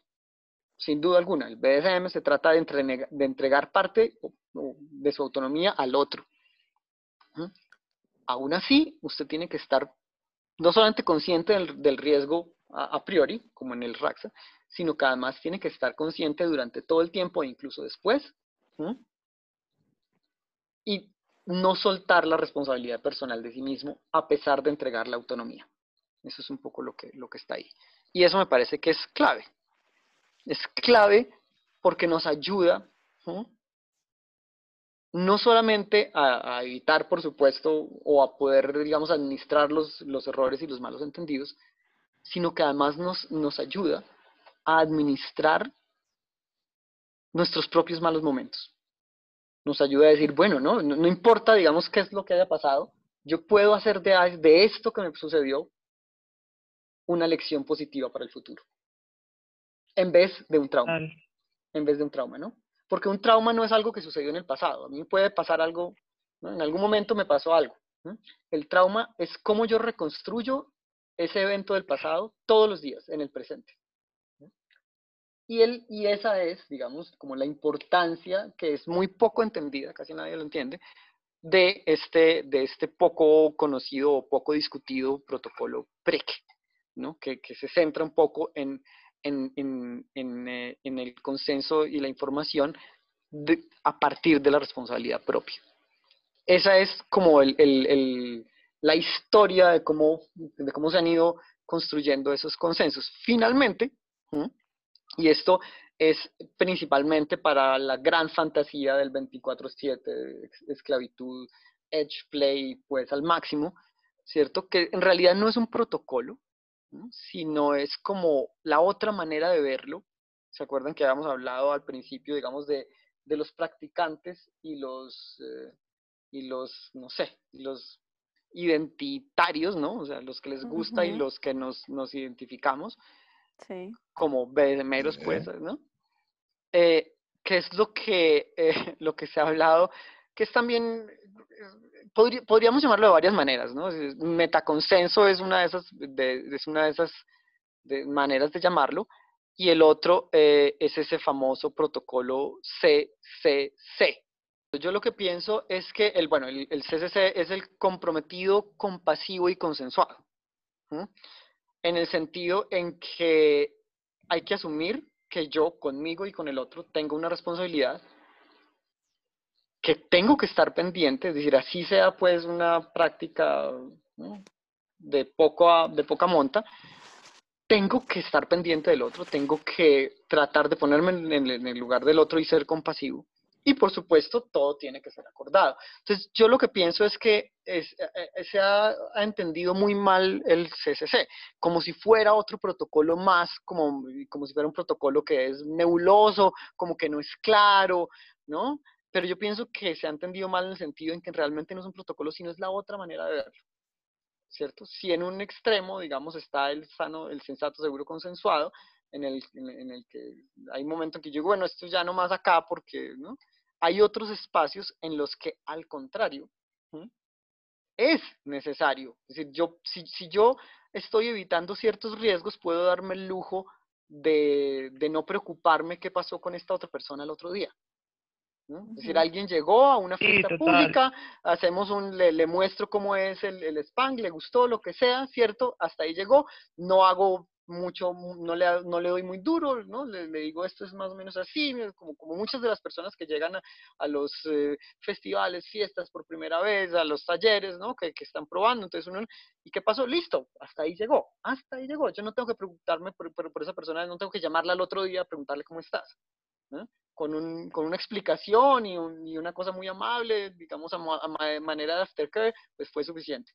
sin duda alguna. El BDSM se trata de, entregar parte de su autonomía al otro. Aún así, usted tiene que estar no solamente consciente del, riesgo a, priori, como en el RAXA, sino que además tiene que estar consciente durante todo el tiempo e incluso después. Y no soltar la responsabilidad personal de sí mismo a pesar de entregar la autonomía. Eso es un poco lo que, lo que está ahí. Y eso me parece que es clave. Es clave porque nos ayuda no solamente a, evitar, por supuesto, o a poder, digamos, administrar los, los errores y los malos entendidos, sino que además nos, nos ayuda a administrar nuestros propios malos momentos. Nos ayuda a decir, bueno, no, no, importa, digamos, qué es lo que haya pasado, yo puedo hacer de, de esto que me sucedió una lección positiva para el futuro. En vez de un trauma. En vez de un trauma, ¿no? Porque un trauma no es algo que sucedió en el pasado. A mí puede pasar algo, en algún momento me pasó algo. El trauma es cómo yo reconstruyo ese evento del pasado todos los días, en el presente. Y, él, y esa es, digamos, como la importancia, que es muy poco entendida, casi nadie lo entiende, de este, de este poco conocido o poco discutido protocolo PREC, que, se centra un poco en, en, eh, en, el consenso y la información a partir de la responsabilidad propia. Esa es como el, el, la historia de cómo, de cómo se han ido construyendo esos consensos. Finalmente, y esto es principalmente para la gran fantasía del 24/7, esclavitud, edge play, pues al máximo, ¿cierto? Que en realidad no es un protocolo, sino es como la otra manera de verlo. ¿Se acuerdan que habíamos hablado al principio, digamos, de, los practicantes y los, eh, y los, no sé, los identitarios, ¿no? O sea, los que les gusta y los que nos, nos identificamos sí. como BDMeros, pues, ¿no? Eh, ¿Qué es lo que, eh, lo que se ha hablado? Que es también podríamos llamarlo de varias maneras, ¿no? Metaconsenso es una de esas, es una de esas maneras de llamarlo, y el otro eh, es ese famoso protocolo CCC. Yo lo que pienso es que el, bueno, el, CCC es el comprometido, compasivo y consensuado, en el sentido en que hay que asumir que yo conmigo y con el otro tengo una responsabilidad que tengo que estar pendiente, es decir, así sea pues una práctica de, poco de poca monta, tengo que estar pendiente del otro, tengo que tratar de ponerme en, el lugar del otro y ser compasivo. Y por supuesto, todo tiene que ser acordado. Entonces, yo lo que pienso es que es, eh, eh, se ha, ha, entendido muy mal el CCC, como si fuera otro protocolo más, como, como si fuera un protocolo que es nebuloso, como que no es claro, ¿no? Pero yo pienso que se ha entendido mal en el sentido en que realmente no es un protocolo, sino es la otra manera de verlo. ¿Cierto? Si en un extremo, digamos, está el sano, el sensato, seguro, consensuado, en el, en, el que hay un momento en que yo digo, bueno, esto ya no más acá porque, ¿no? hay otros espacios en los que, al contrario, es necesario. Es decir, yo, si, si, yo estoy evitando ciertos riesgos, puedo darme el lujo de, de, no preocuparme qué pasó con esta otra persona el otro día. Es decir, alguien llegó a una fiesta pública, hacemos un, le, muestro cómo es el, el spam, le gustó, lo que sea, ¿cierto? Hasta ahí llegó, no hago mucho, no le, no le doy muy duro, ¿no? Le, digo, esto es más o menos así, como, como muchas de las personas que llegan a, los eh, festivales, fiestas por primera vez, a los talleres, ¿no? Que, que, están probando, entonces uno, ¿y qué pasó? Listo, hasta ahí llegó, hasta ahí llegó, yo no tengo que preguntarme por, por, esa persona, no tengo que llamarla al otro día a preguntarle cómo estás, Con, un, con, una explicación y, y, una cosa muy amable, digamos, a, a manera de aftercare, pues fue suficiente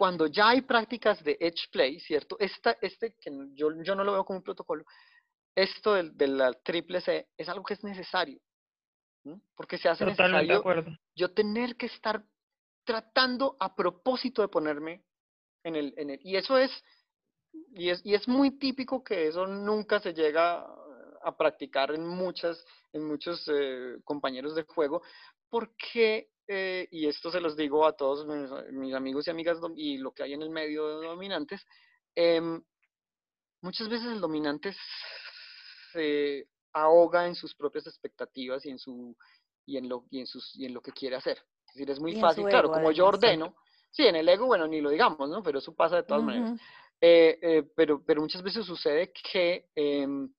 cuando ya hay prácticas de edge play, ¿cierto? Esta, este, que yo, yo no lo veo como un protocolo, esto de, la triple C es algo que es necesario, porque se hace necesario yo tener que estar tratando a propósito de ponerme en el, en el y eso es y, es, y es muy típico que eso nunca se llega a practicar en muchas, en muchos eh, compañeros de juego, porque eh, y esto se los digo a todos mis, amigos y amigas y lo que hay en el medio de dominantes, em, muchas veces el dominante se ahoga en sus propias expectativas y en, su, y en, lo, y en, sus, y en lo que quiere hacer. Es decir, es muy fácil, claro, como yo ordeno, sí, en el ego, bueno, ni lo digamos, ¿no? Pero eso pasa de todas maneras. Eh, eh, pero, pero muchas veces sucede que em,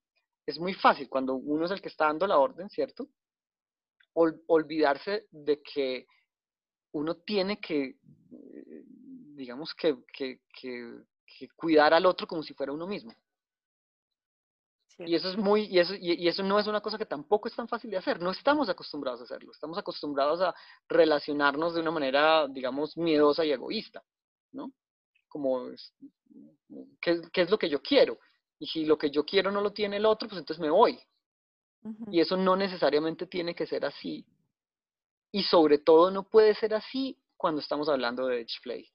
es muy fácil cuando uno es el que está dando la orden, ¿cierto? olvidarse de que uno tiene que, eh, digamos, que, cuidar al otro como si fuera uno mismo. Y eso es muy, y eso, y, eso no es una cosa que tampoco es tan fácil de hacer. No estamos acostumbrados a hacerlo. Estamos acostumbrados a relacionarnos de una manera, digamos, miedosa y egoísta, ¿no? Como, ¿qué, ¿qué, es lo que yo quiero? Y si lo que yo quiero no lo tiene el otro, pues entonces me voy. Y eso no necesariamente tiene que ser así. Y sobre todo no puede ser así cuando estamos hablando de Edge Play.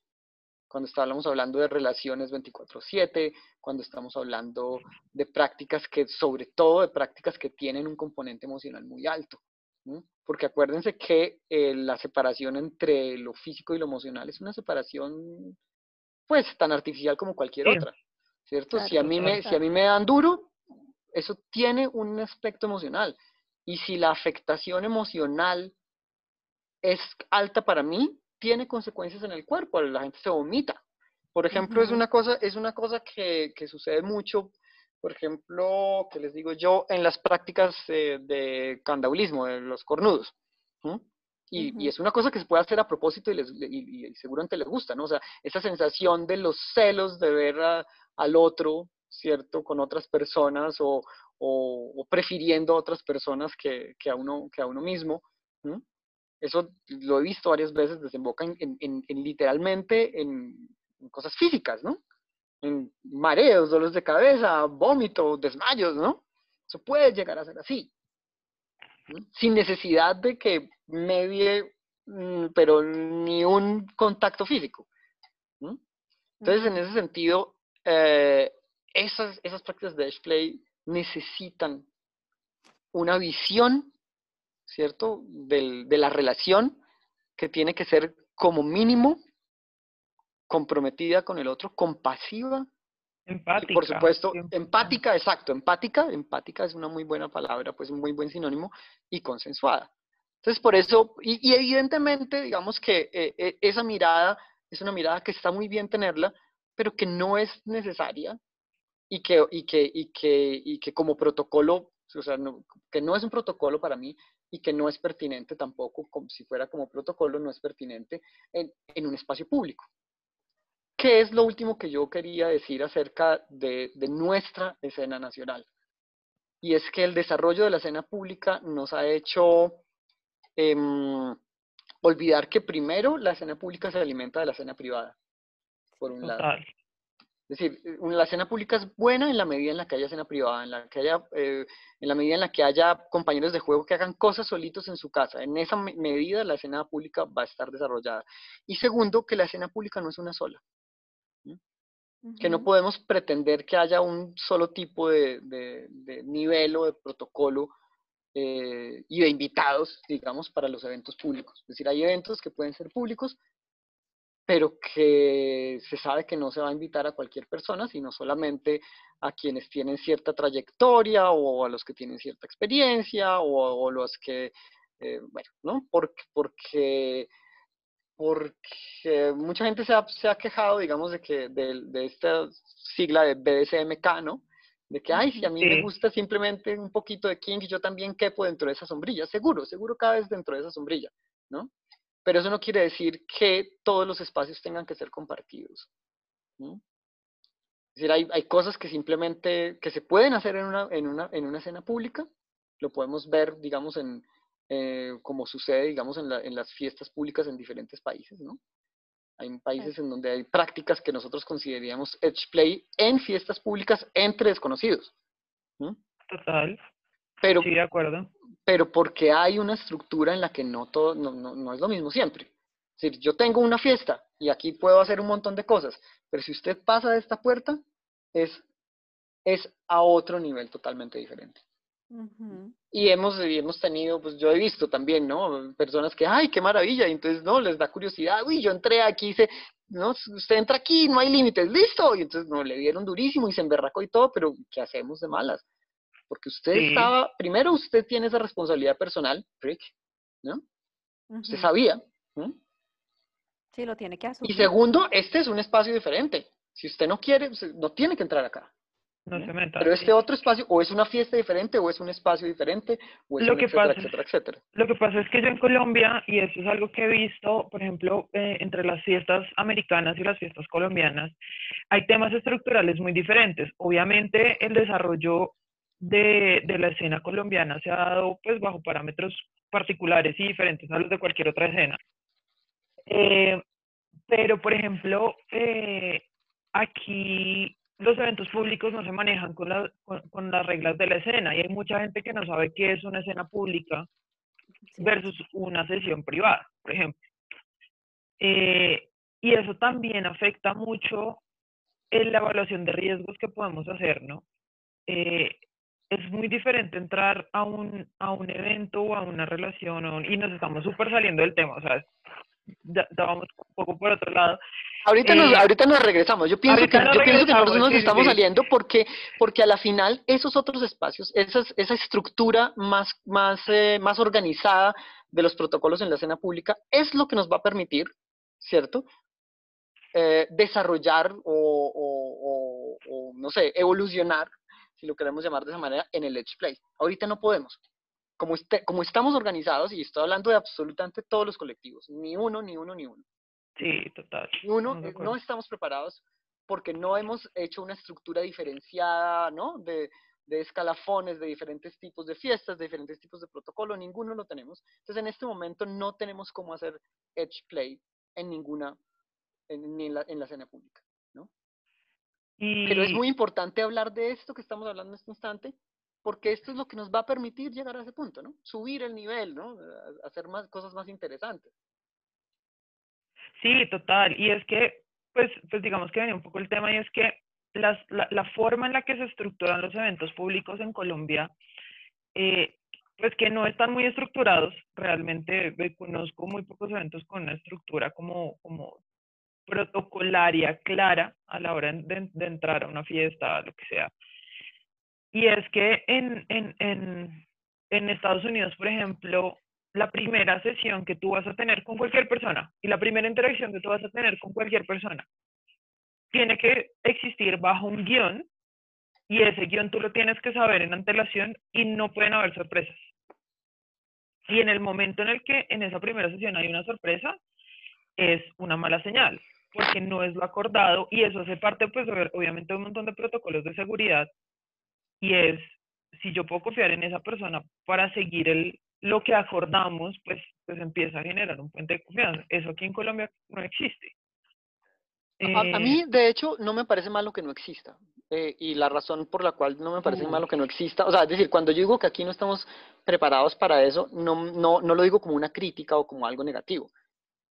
Cuando estamos hablando de relaciones 24/7, cuando estamos hablando de prácticas que, sobre todo de prácticas que tienen un componente emocional muy alto. Porque acuérdense que eh, la separación entre lo físico y lo emocional es una separación pues tan artificial como cualquier otra. ¿Cierto? si, a mí me, si a mí me dan duro, eso tiene un aspecto emocional. Y si la afectación emocional es alta para mí, tiene consecuencias en el cuerpo, la gente se vomita. Por ejemplo, es una cosa, es una cosa que, sucede mucho, por ejemplo, que les digo yo, en las prácticas eh, de candaulismo, de los cornudos. Y, es una cosa que se puede hacer a propósito y, les, y, seguramente les gusta, ¿no? O sea, esa sensación de los celos de ver al otro ¿cierto? Con otras personas o, prefiriendo a otras personas que, a, uno, que a uno mismo. Eso lo he visto varias veces, desemboca en, literalmente en, cosas físicas, ¿no? En mareos, dolores de cabeza, vómito, desmayos, ¿no? Eso puede llegar a ser así. Sin necesidad de que medie, mm, pero ni un contacto físico. Entonces, en ese sentido, eh, esas, esas prácticas de display necesitan una visión, ¿cierto?, de la relación que tiene que ser como mínimo comprometida con el otro, compasiva. Empática. por supuesto, empática, exacto, empática, empática es una muy buena palabra, pues un muy buen sinónimo, y consensuada. Entonces, por eso, y, evidentemente, digamos que eh, eh, esa mirada es una mirada que está muy bien tenerla, pero que no es necesaria y que, y que, y que, y que como protocolo, o sea, que no es un protocolo para mí y que no es pertinente tampoco, como si fuera como protocolo, no es pertinente en, en un espacio público. ¿Qué es lo último que yo quería decir acerca de, de nuestra escena nacional? Y es que el desarrollo de la escena pública nos ha hecho em, olvidar que primero la escena pública se alimenta de la escena privada, por un lado. Es decir, eh, la escena pública es buena en la medida en la que haya escena privada, en la, que haya, eh, en la medida en la que haya compañeros de juego que hagan cosas solitos en su casa. En esa medida la escena pública va a estar desarrollada. Y segundo, que la escena pública no es una sola. Que no podemos pretender que haya un solo tipo de, de, nivel o de protocolo eh, y de invitados, digamos, para los eventos públicos. Es decir, hay eventos que pueden ser públicos, pero que se sabe que no se va a invitar a cualquier persona, sino solamente a quienes tienen cierta trayectoria o a los que tienen cierta experiencia o, los que, eh, bueno, ¿no? Porque, porque, porque mucha gente se ha, se ha, quejado, digamos, de que de, de esta sigla de BDSMK, ¿no? De que, ay, si a mí me gusta simplemente un poquito de King, yo también quepo dentro de esa sombrilla. Seguro, seguro cada vez dentro de esa sombrilla, ¿no? Pero eso no quiere decir que todos los espacios tengan que ser compartidos. ¿no? Es decir, hay, hay, cosas que simplemente, que se pueden hacer en una, en una, en una escena pública, lo podemos ver, digamos, en, eh, como sucede, digamos, en, la, en las fiestas públicas en diferentes países, ¿no? Hay países en donde hay prácticas que nosotros consideraríamos edge play en fiestas públicas entre desconocidos. Total. Pero, sí, de acuerdo. Pero porque hay una estructura en la que no, todo, no, no, es lo mismo siempre. Es decir, yo tengo una fiesta y aquí puedo hacer un montón de cosas, pero si usted pasa de esta puerta, es, es a otro nivel totalmente diferente. Y hemos, hemos tenido, pues yo he visto también, ¿no? Personas que, ay, qué maravilla, y entonces, no, les da curiosidad, uy, yo entré aquí, no, usted entra aquí, no hay límites, listo, y entonces, no, le dieron durísimo y se emberracó y todo, pero ¿qué hacemos de malas? Porque usted estaba, primero usted tiene esa responsabilidad personal, Rick, ¿no? Usted sabía. Sí, lo tiene que asumir. Y segundo, este es un espacio diferente. Si usted no quiere, no tiene que entrar acá. Pero este otro espacio, o es una fiesta diferente, o es un espacio diferente, o es lo un que etcétera, pasa, etcétera, etcétera. Lo que pasa es que yo en Colombia, y eso es algo que he visto, por ejemplo, eh, entre las fiestas americanas y las fiestas colombianas, hay temas estructurales muy diferentes. Obviamente el desarrollo de, de la escena colombiana se ha dado pues bajo parámetros particulares y diferentes a los de cualquier otra escena. Eh, pero, por ejemplo, eh, aquí los eventos públicos no se manejan con, con, las reglas de la escena y hay mucha gente que no sabe qué es una escena pública versus una sesión privada, por ejemplo. Eh, y eso también afecta mucho en la evaluación de riesgos que podemos hacer, ¿no? Eh, es muy diferente entrar a un, a un evento o a una relación y nos estamos súper saliendo del tema, o sea, ya, vamos un poco por otro lado. Ahorita, nos, eh, ahorita nos regresamos. Yo pienso que, yo pienso que nosotros nos estamos saliendo porque, porque a la final esos otros espacios, esas, esa estructura más, más, eh, más organizada de los protocolos en la escena pública es lo que nos va a permitir, ¿cierto? Eh, desarrollar o, o, o, no sé, evolucionar, si lo queremos llamar de esa manera, en el Edge Play. Ahorita no podemos como, este, como estamos organizados, y estoy hablando de absolutamente todos los colectivos, ni uno, ni uno, ni uno. Sí, total. Ni uno, eh, no estamos preparados porque no hemos hecho una estructura diferenciada, ¿no? De, de escalafones, de diferentes tipos de fiestas, de diferentes tipos de protocolo, ninguno lo tenemos. Entonces, en este momento no tenemos cómo hacer edge play en ninguna, en, ni en la, en la escena pública, ¿no? Pero es muy importante hablar de esto que estamos hablando en este instante, porque esto es lo que nos va a permitir llegar a ese punto, ¿no? Subir el nivel, ¿no? Hacer más cosas más interesantes. Sí, total. Y es que, pues, pues digamos que venía un poco el tema y es que las, la, forma en la que se estructuran los eventos públicos en Colombia, eh, pues que no están muy estructurados. Realmente conozco muy pocos eventos con una estructura como, como protocolaria clara a la hora de, de entrar a una fiesta, lo que sea. Y es que en, en, en, en Estados Unidos, por ejemplo, la primera sesión que tú vas a tener con cualquier persona y la primera interacción que tú vas a tener con cualquier persona tiene que existir bajo un guion y ese guion tú lo tienes que saber en antelación y no pueden haber sorpresas. Y en el momento en el que en esa primera sesión hay una sorpresa, es una mala señal, porque no es lo acordado y eso hace parte, pues, obviamente, de un montón de protocolos de seguridad y es, si yo puedo confiar en esa persona para seguir el, lo que acordamos, pues, pues empieza a generar un puente de confianza. Eso aquí en Colombia no existe. A, mí, eh, de hecho, no me parece malo que no exista. Eh, y la razón por la cual no me parece malo que no exista, o sea, es decir, cuando yo digo que aquí no estamos preparados para eso, no, no, no lo digo como una crítica o como algo negativo,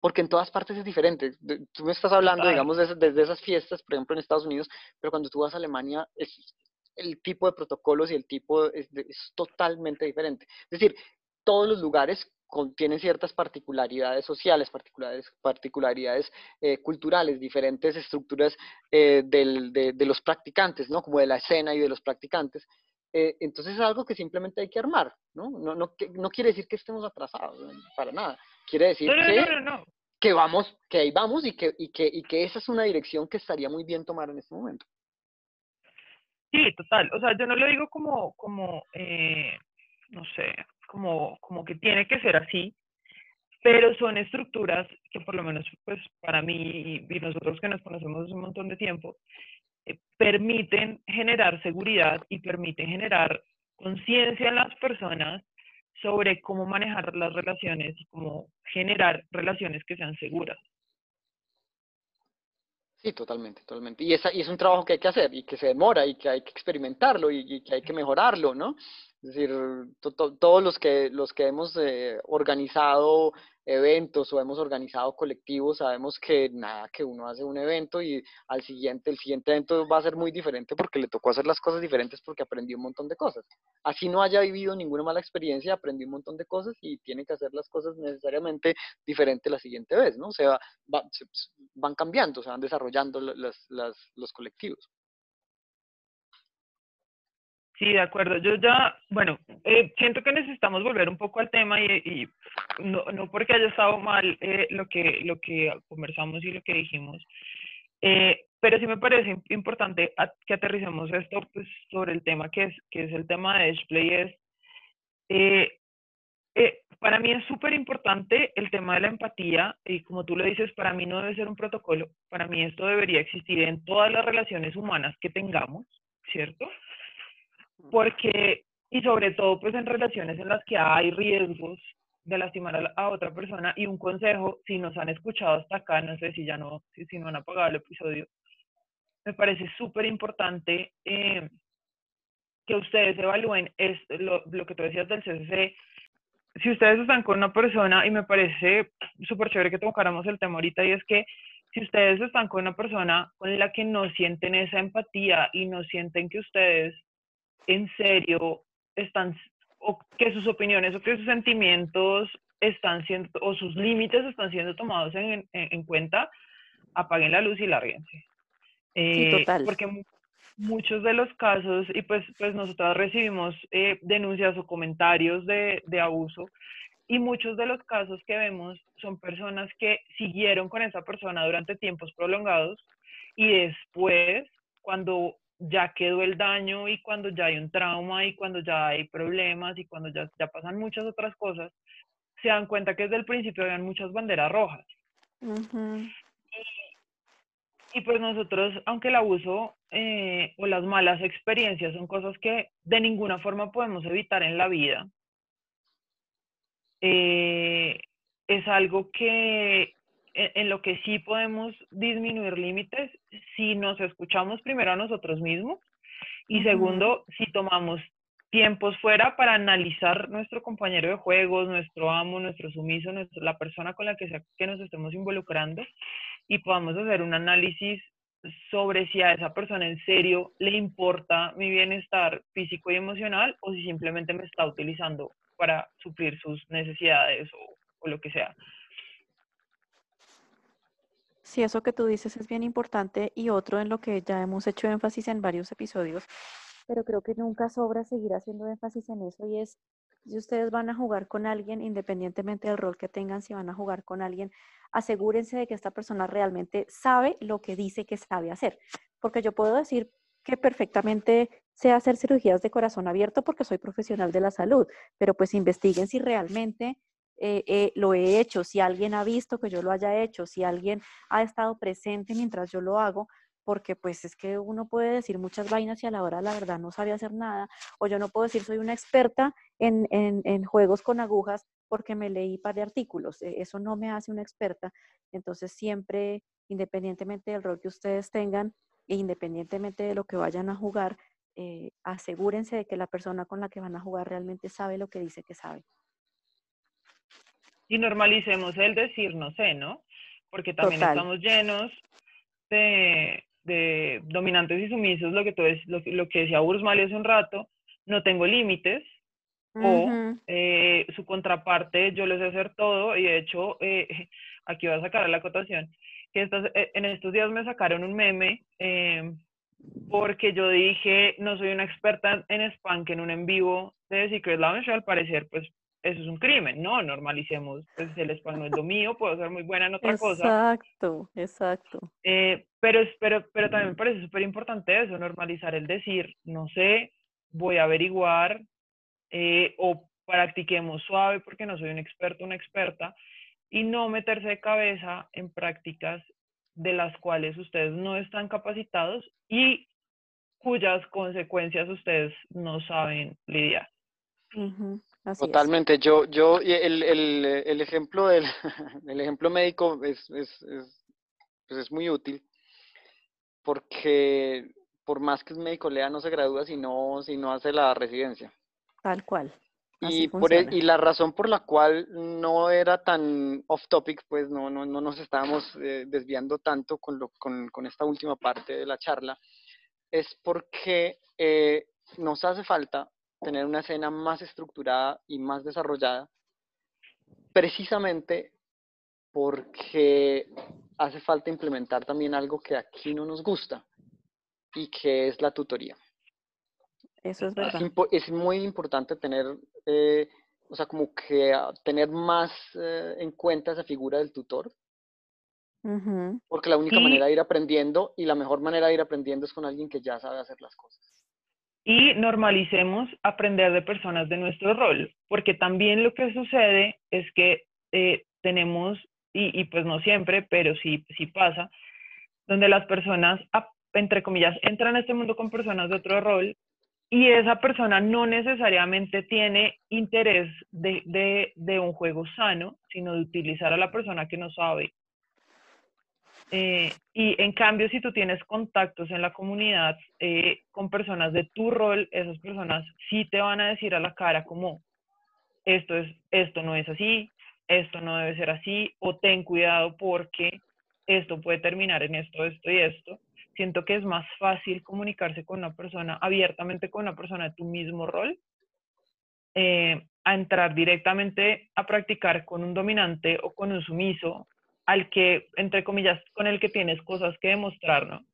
porque en todas partes es diferente. Tú me estás hablando, digamos, desde, desde esas fiestas, por ejemplo, en Estados Unidos, pero cuando tú vas a Alemania, es, el tipo de protocolos y el tipo es, es totalmente diferente. Es decir, todos los lugares contienen ciertas particularidades sociales, particularidades, particularidades eh, culturales, diferentes estructuras eh, del, de, de, los practicantes, ¿no? Como de la escena y de los practicantes. Eh, entonces es algo que simplemente hay que armar, ¿no? No, no, que, no quiere decir que estemos atrasados, para nada. Quiere decir no, que, que vamos, que ahí vamos y que, y, que, y que esa es una dirección que estaría muy bien tomar en este momento. Sí, total. O sea, yo no lo digo como, como no sé, como, como que tiene que ser así, pero son estructuras que por lo menos pues para mí y nosotros que nos conocemos un montón de tiempo, eh, permiten generar seguridad y permiten generar conciencia en las personas sobre cómo manejar las relaciones y cómo generar relaciones que sean seguras. Sí, totalmente, totalmente. Y, esa, y es un trabajo que hay que hacer y que se demora y que hay que experimentarlo y, y que hay que mejorarlo, ¿no? Es decir, todos los que, los que hemos eh, organizado eventos o hemos organizado colectivos, sabemos que nada, que uno hace un evento y al siguiente, el siguiente evento va a ser muy diferente porque le tocó hacer las cosas diferentes porque aprendió un montón de cosas. Así no haya vivido ninguna mala experiencia, aprendió un montón de cosas y tiene que hacer las cosas necesariamente diferente la siguiente vez, ¿no? O sea, van cambiando, se van desarrollando los colectivos. Sí, de acuerdo. Yo ya, bueno, eh, siento que necesitamos volver un poco al tema y, y no, no, porque haya estado mal eh, lo, que, lo que conversamos y lo que dijimos, eh, pero sí me parece importante que aterricemos esto pues, sobre el tema que es, que es el tema de display. Es, para mí es súper importante el tema de la empatía y como tú lo dices, para mí no debe ser un protocolo, para mí esto debería existir en todas las relaciones humanas que tengamos, ¿cierto? Porque, y sobre todo pues en relaciones en las que hay riesgos de lastimar a, otra persona y un consejo, si nos han escuchado hasta acá, no sé si ya no, si, si no han apagado el episodio, me parece súper importante eh, que ustedes evalúen es lo, lo, que tú decías del CCC. Si ustedes están con una persona, y me parece súper chévere que tocáramos el tema ahorita, y es que si ustedes están con una persona con la que no sienten esa empatía y no sienten que ustedes en serio están, o que sus opiniones o que sus sentimientos están siendo, o sus límites están siendo tomados en, en, cuenta, apaguen la luz y la sí, eh, total. Porque muchos de los casos, y pues, pues nosotros recibimos eh, denuncias o comentarios de, de abuso, y muchos de los casos que vemos son personas que siguieron con esa persona durante tiempos prolongados y después, cuando ya quedó el daño y cuando ya hay un trauma y cuando ya hay problemas y cuando ya, ya pasan muchas otras cosas, se dan cuenta que desde el principio habían muchas banderas rojas. y, pues nosotros, aunque el abuso eh, o las malas experiencias son cosas que de ninguna forma podemos evitar en la vida, eh, es algo que en, lo que sí podemos disminuir límites si nos escuchamos primero a nosotros mismos y segundo, si tomamos tiempos fuera para analizar nuestro compañero de juegos, nuestro amo, nuestro sumiso, nuestro, la persona con la que, sea que nos estemos involucrando y podamos hacer un análisis sobre si a esa persona en serio le importa mi bienestar físico y emocional o si simplemente me está utilizando para suplir sus necesidades o, o lo que sea. Sí, eso que tú dices es bien importante y otro en lo que ya hemos hecho énfasis en varios episodios, pero creo que nunca sobra seguir haciendo énfasis en eso y es si ustedes van a jugar con alguien, independientemente del rol que tengan, si van a jugar con alguien, asegúrense de que esta persona realmente sabe lo que dice que sabe hacer. Porque yo puedo decir que perfectamente sé hacer cirugías de corazón abierto porque soy profesional de la salud, pero pues investiguen si realmente eh, eh, lo he hecho, si alguien ha visto que yo lo haya hecho, si alguien ha estado presente mientras yo lo hago, porque pues es que uno puede decir muchas vainas y a la hora la verdad no sabe hacer nada, o yo no puedo decir soy una experta en, en, en juegos con agujas porque me leí un par de artículos, e, eso no me hace una experta, entonces siempre, independientemente del rol que ustedes tengan e independientemente de lo que vayan a jugar, eh, asegúrense de que la persona con la que van a jugar realmente sabe lo que dice que sabe. Y normalicemos el decir no sé, ¿no? Porque también estamos llenos de, de dominantes y sumisos, lo que, tú es, lo, lo que decía Ursmali hace un rato, no tengo límites, o eh, su contraparte, yo les sé hacer todo, y de hecho, eh, aquí voy a sacar la acotación, que estas, eh, en estos días me sacaron un meme, porque yo dije, no soy una experta en spam, que en un en vivo de Secret Lounge, al parecer, pues eso es un crimen, ¿no? Normalicemos, pues el no es lo mío, puedo ser muy buena en otra cosa. Exacto, exacto. pero, pero, pero también me parece súper importante eso, normalizar el decir, no sé, voy a averiguar, eh, o practiquemos suave porque no soy un experto una experta y no meterse de cabeza en prácticas de las cuales ustedes no están capacitados y cuyas consecuencias ustedes no saben lidiar. Totalmente. Yo, yo, el, el, el ejemplo del el ejemplo médico es, es, es, pues es muy útil porque por más que es médico lea no se gradúa si no, si no hace la residencia. Tal cual. y, por, e, y la razón por la cual no era tan off topic, pues no, no, no nos estábamos eh, desviando tanto con, lo, con, con, esta última parte de la charla, es porque eh, nos hace falta tener una escena más estructurada y más desarrollada, precisamente porque hace falta implementar también algo que aquí no nos gusta y que es la tutoría. Eso es verdad. Es, muy importante tener, eh, o sea, como que ah, tener más eh, en cuenta esa figura del tutor. Porque la única manera de ir aprendiendo y la mejor manera de ir aprendiendo es con alguien que ya sabe hacer las cosas. Y normalicemos aprender de personas de nuestro rol, porque también lo que sucede es que eh, tenemos, y, y, pues no siempre, pero sí, sí pasa, donde las personas, entre comillas, entran a este mundo con personas de otro rol y esa persona no necesariamente tiene interés de, un juego sano, sino de utilizar a la persona que no sabe. Eh, y en cambio, si tú tienes contactos en la comunidad eh, con personas de tu rol, esas personas sí te van a decir a la cara como, esto, es, esto no es así, esto no debe ser así, o ten cuidado porque esto puede terminar en esto, esto y esto siento que es más fácil comunicarse con una persona, abiertamente con una persona de tu mismo rol, eh, a entrar directamente a practicar con un dominante o con un sumiso, al que, entre comillas, con el que tienes cosas que demostrar, ¿no?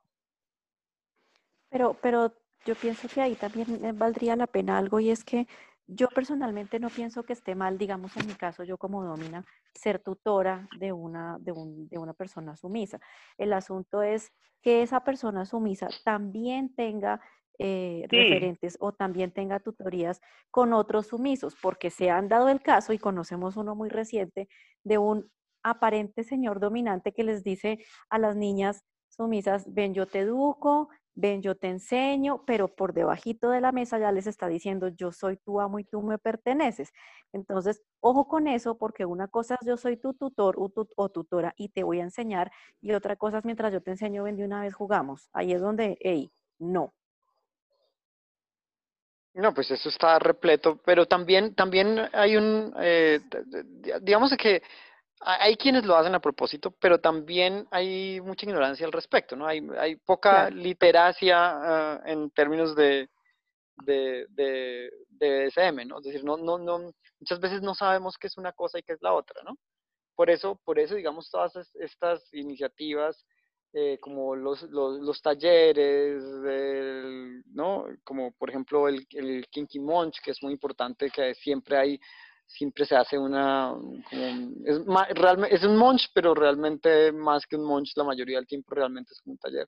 Pero, pero yo pienso que ahí también eh, valdría la pena algo y es que yo personalmente no pienso que esté mal, digamos en mi caso, yo como domina, ser tutora de una, de, un, de una persona sumisa. El asunto es que esa persona sumisa también tenga eh, referentes o también tenga tutorías con otros sumisos, porque se han dado el caso, y conocemos uno muy reciente, de un aparente señor dominante que les dice a las niñas sumisas, ven, yo te educo, ven, yo te enseño, pero por debajito de la mesa ya les está diciendo, yo soy tu amo y tú me perteneces. Entonces, ojo con eso, porque una cosa es yo soy tu tutor o, tutora y te voy a enseñar, y otra cosa es mientras yo te enseño, ven de una vez jugamos. Ahí es donde, hey, no. No, pues eso está repleto, pero también, también hay un, eh, digamos que hay quienes lo hacen a propósito, pero también hay mucha ignorancia al respecto, ¿no? Hay, hay poca literacia ah, en términos de, de, de, SM, ¿no? Es decir, no, no, no, muchas veces no sabemos qué es una cosa y qué es la otra, ¿no? Por eso, por eso digamos, todas estas iniciativas, eh, como los, los, los talleres, ¿no? Como por ejemplo el, el Kinky Munch, que es muy importante, que siempre hay siempre se hace una, es, realmente, es un munch, pero realmente más que un munch, la mayoría del tiempo realmente es un taller.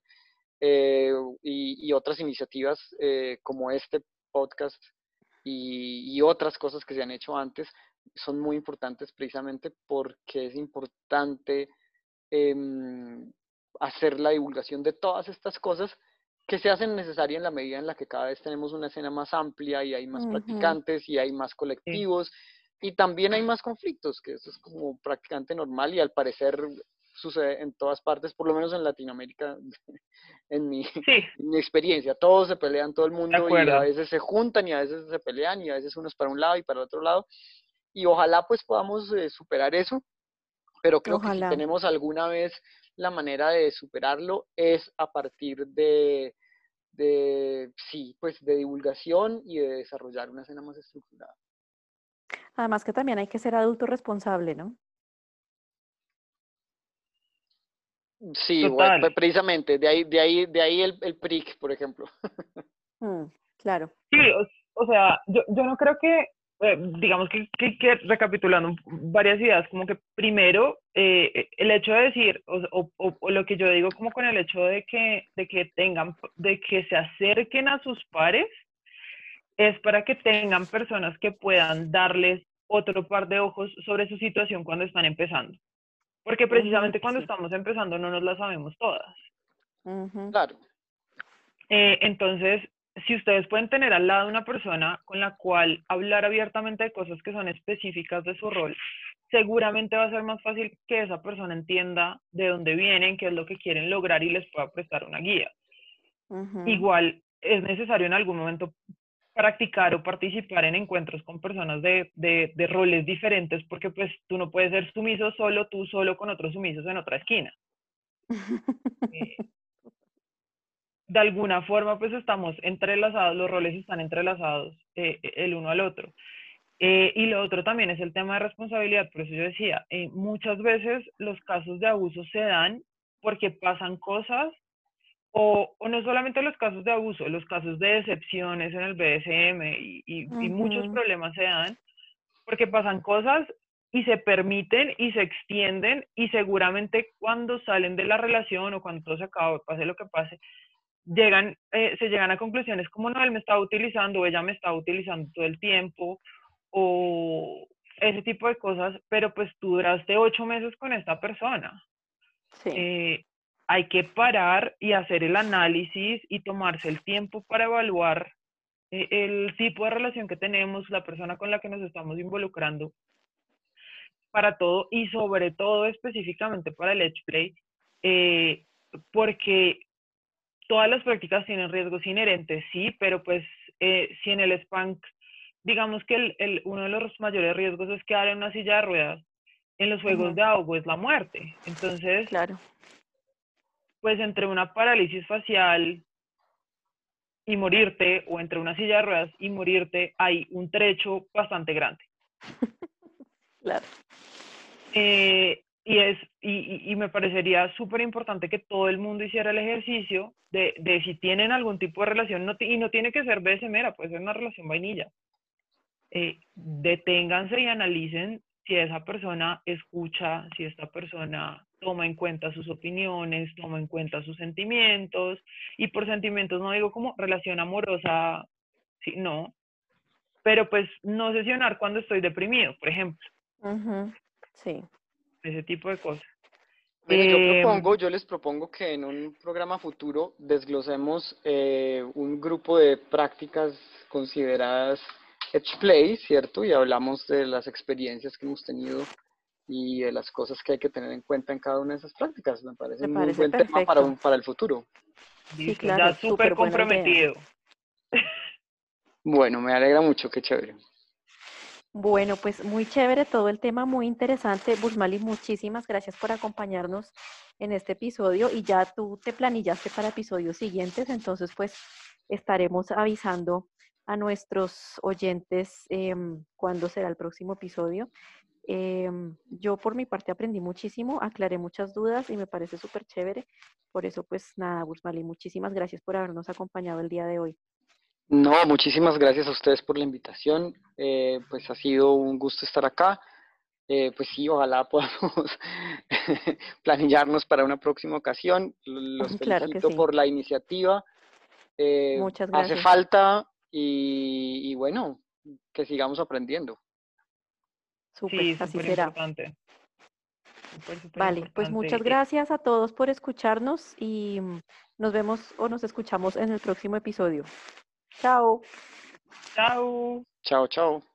Eh, y, y, otras iniciativas eh, como este podcast y, y, otras cosas que se han hecho antes son muy importantes precisamente porque es importante em, hacer la divulgación de todas estas cosas que se hacen necesarias en la medida en la que cada vez tenemos una escena más amplia y hay más practicantes y hay más colectivos y también hay más conflictos, que eso es como prácticamente normal y al parecer sucede en todas partes, por lo menos en Latinoamérica, en mi, mi experiencia. Todos se pelean, todo el mundo, y a veces se juntan y a veces se pelean y a veces uno es para un lado y para el otro lado. Y ojalá pues podamos eh, superar eso, pero creo que si tenemos alguna vez la manera de superarlo es a partir de, de, sí, pues de divulgación y de desarrollar una escena más estructurada. Además que también hay que ser adulto responsable, ¿no? Sí, bueno, precisamente, de ahí, de ahí, de ahí el, el PRIC, por ejemplo. Mm, claro. Sí, o, sea, yo, yo no creo que, eh, digamos que, que, recapitulando varias ideas, como que primero, eh, el hecho de decir, o, o, lo que yo digo como con el hecho de que, de que tengan, de que se acerquen a sus pares, es para que tengan personas que puedan darles otro par de ojos sobre su situación cuando están empezando. Porque precisamente cuando estamos empezando no nos la sabemos todas. Claro. Eh, entonces, si ustedes pueden tener al lado una persona con la cual hablar abiertamente de cosas que son específicas de su rol, seguramente va a ser más fácil que esa persona entienda de dónde vienen, qué es lo que quieren lograr y les pueda prestar una guía. Igual es necesario en algún momento practicar o participar en encuentros con personas de, de, roles diferentes, porque pues tú no puedes ser sumiso solo, tú solo con otros sumisos en otra esquina. Eh, de alguna forma pues estamos entrelazados, los roles están entrelazados eh, el uno al otro. Eh, y lo otro también es el tema de responsabilidad, por eso yo decía, muchas veces los casos de abuso se dan porque pasan cosas o, no solamente los casos de abuso, los casos de decepciones en el BDSM y, muchos problemas se dan porque pasan cosas y se permiten y se extienden y seguramente cuando salen de la relación o cuando todo se acaba, pase lo que pase, llegan, eh, se llegan a conclusiones como no, él me está utilizando o ella me está utilizando todo el tiempo o ese tipo de cosas, pero pues tú duraste ocho meses con esta persona. Sí. Eh, hay que parar y hacer el análisis y tomarse el tiempo para evaluar eh, el tipo de relación que tenemos, la persona con la que nos estamos involucrando, para todo y sobre todo específicamente para el edge play, eh, porque todas las prácticas tienen riesgos inherentes, sí, pero pues eh, si en el spank, digamos que el, uno de los mayores riesgos es quedar en una silla de ruedas, en los juegos de ahogo es la muerte. Entonces, claro pues entre una parálisis facial y morirte, o entre una silla de ruedas y morirte, hay un trecho bastante grande. claro. Eh, y, es, y, y me parecería súper importante que todo el mundo hiciera el ejercicio de, de si tienen algún tipo de relación, no y no tiene que ser BSMera, puede ser una relación vainilla. Eh, deténganse y analicen si esa persona escucha, si esta persona toma en cuenta sus opiniones, toma en cuenta sus sentimientos, y por sentimientos no digo como relación amorosa, sí, no, pero pues no sesionar cuando estoy deprimido, por ejemplo. Sí. Ese tipo de cosas. yo em, propongo, yo les propongo que en un programa futuro desglosemos eh, un grupo de prácticas consideradas edge play, ¿cierto? Y hablamos de las experiencias que hemos tenido y de las cosas que hay que tener en cuenta en cada una de esas prácticas. Me parece, un muy buen tema para, un, para el futuro. Sí, claro, ya súper comprometido. Bueno, me alegra mucho, qué chévere. Bueno, pues muy chévere todo el tema, muy interesante. Busmali, muchísimas gracias por acompañarnos en este episodio y ya tú te planillaste para episodios siguientes, entonces pues estaremos avisando a nuestros oyentes eh, cuándo será el próximo episodio. Em, yo por mi parte aprendí muchísimo, aclaré muchas dudas y me parece súper chévere. Por eso, pues nada, Busmali, muchísimas gracias por habernos acompañado el día de hoy. No, muchísimas gracias a ustedes por la invitación. Eh, pues ha sido un gusto estar acá. Eh, pues sí, ojalá podamos planillarnos para una próxima ocasión. Los felicito por la iniciativa. Eh, Muchas gracias. Hace falta y, y bueno, que sigamos aprendiendo. Súper, así será. vale, pues muchas gracias a todos por escucharnos y mm, nos vemos o nos escuchamos en el próximo episodio. Chao. Chao. Chao, chao.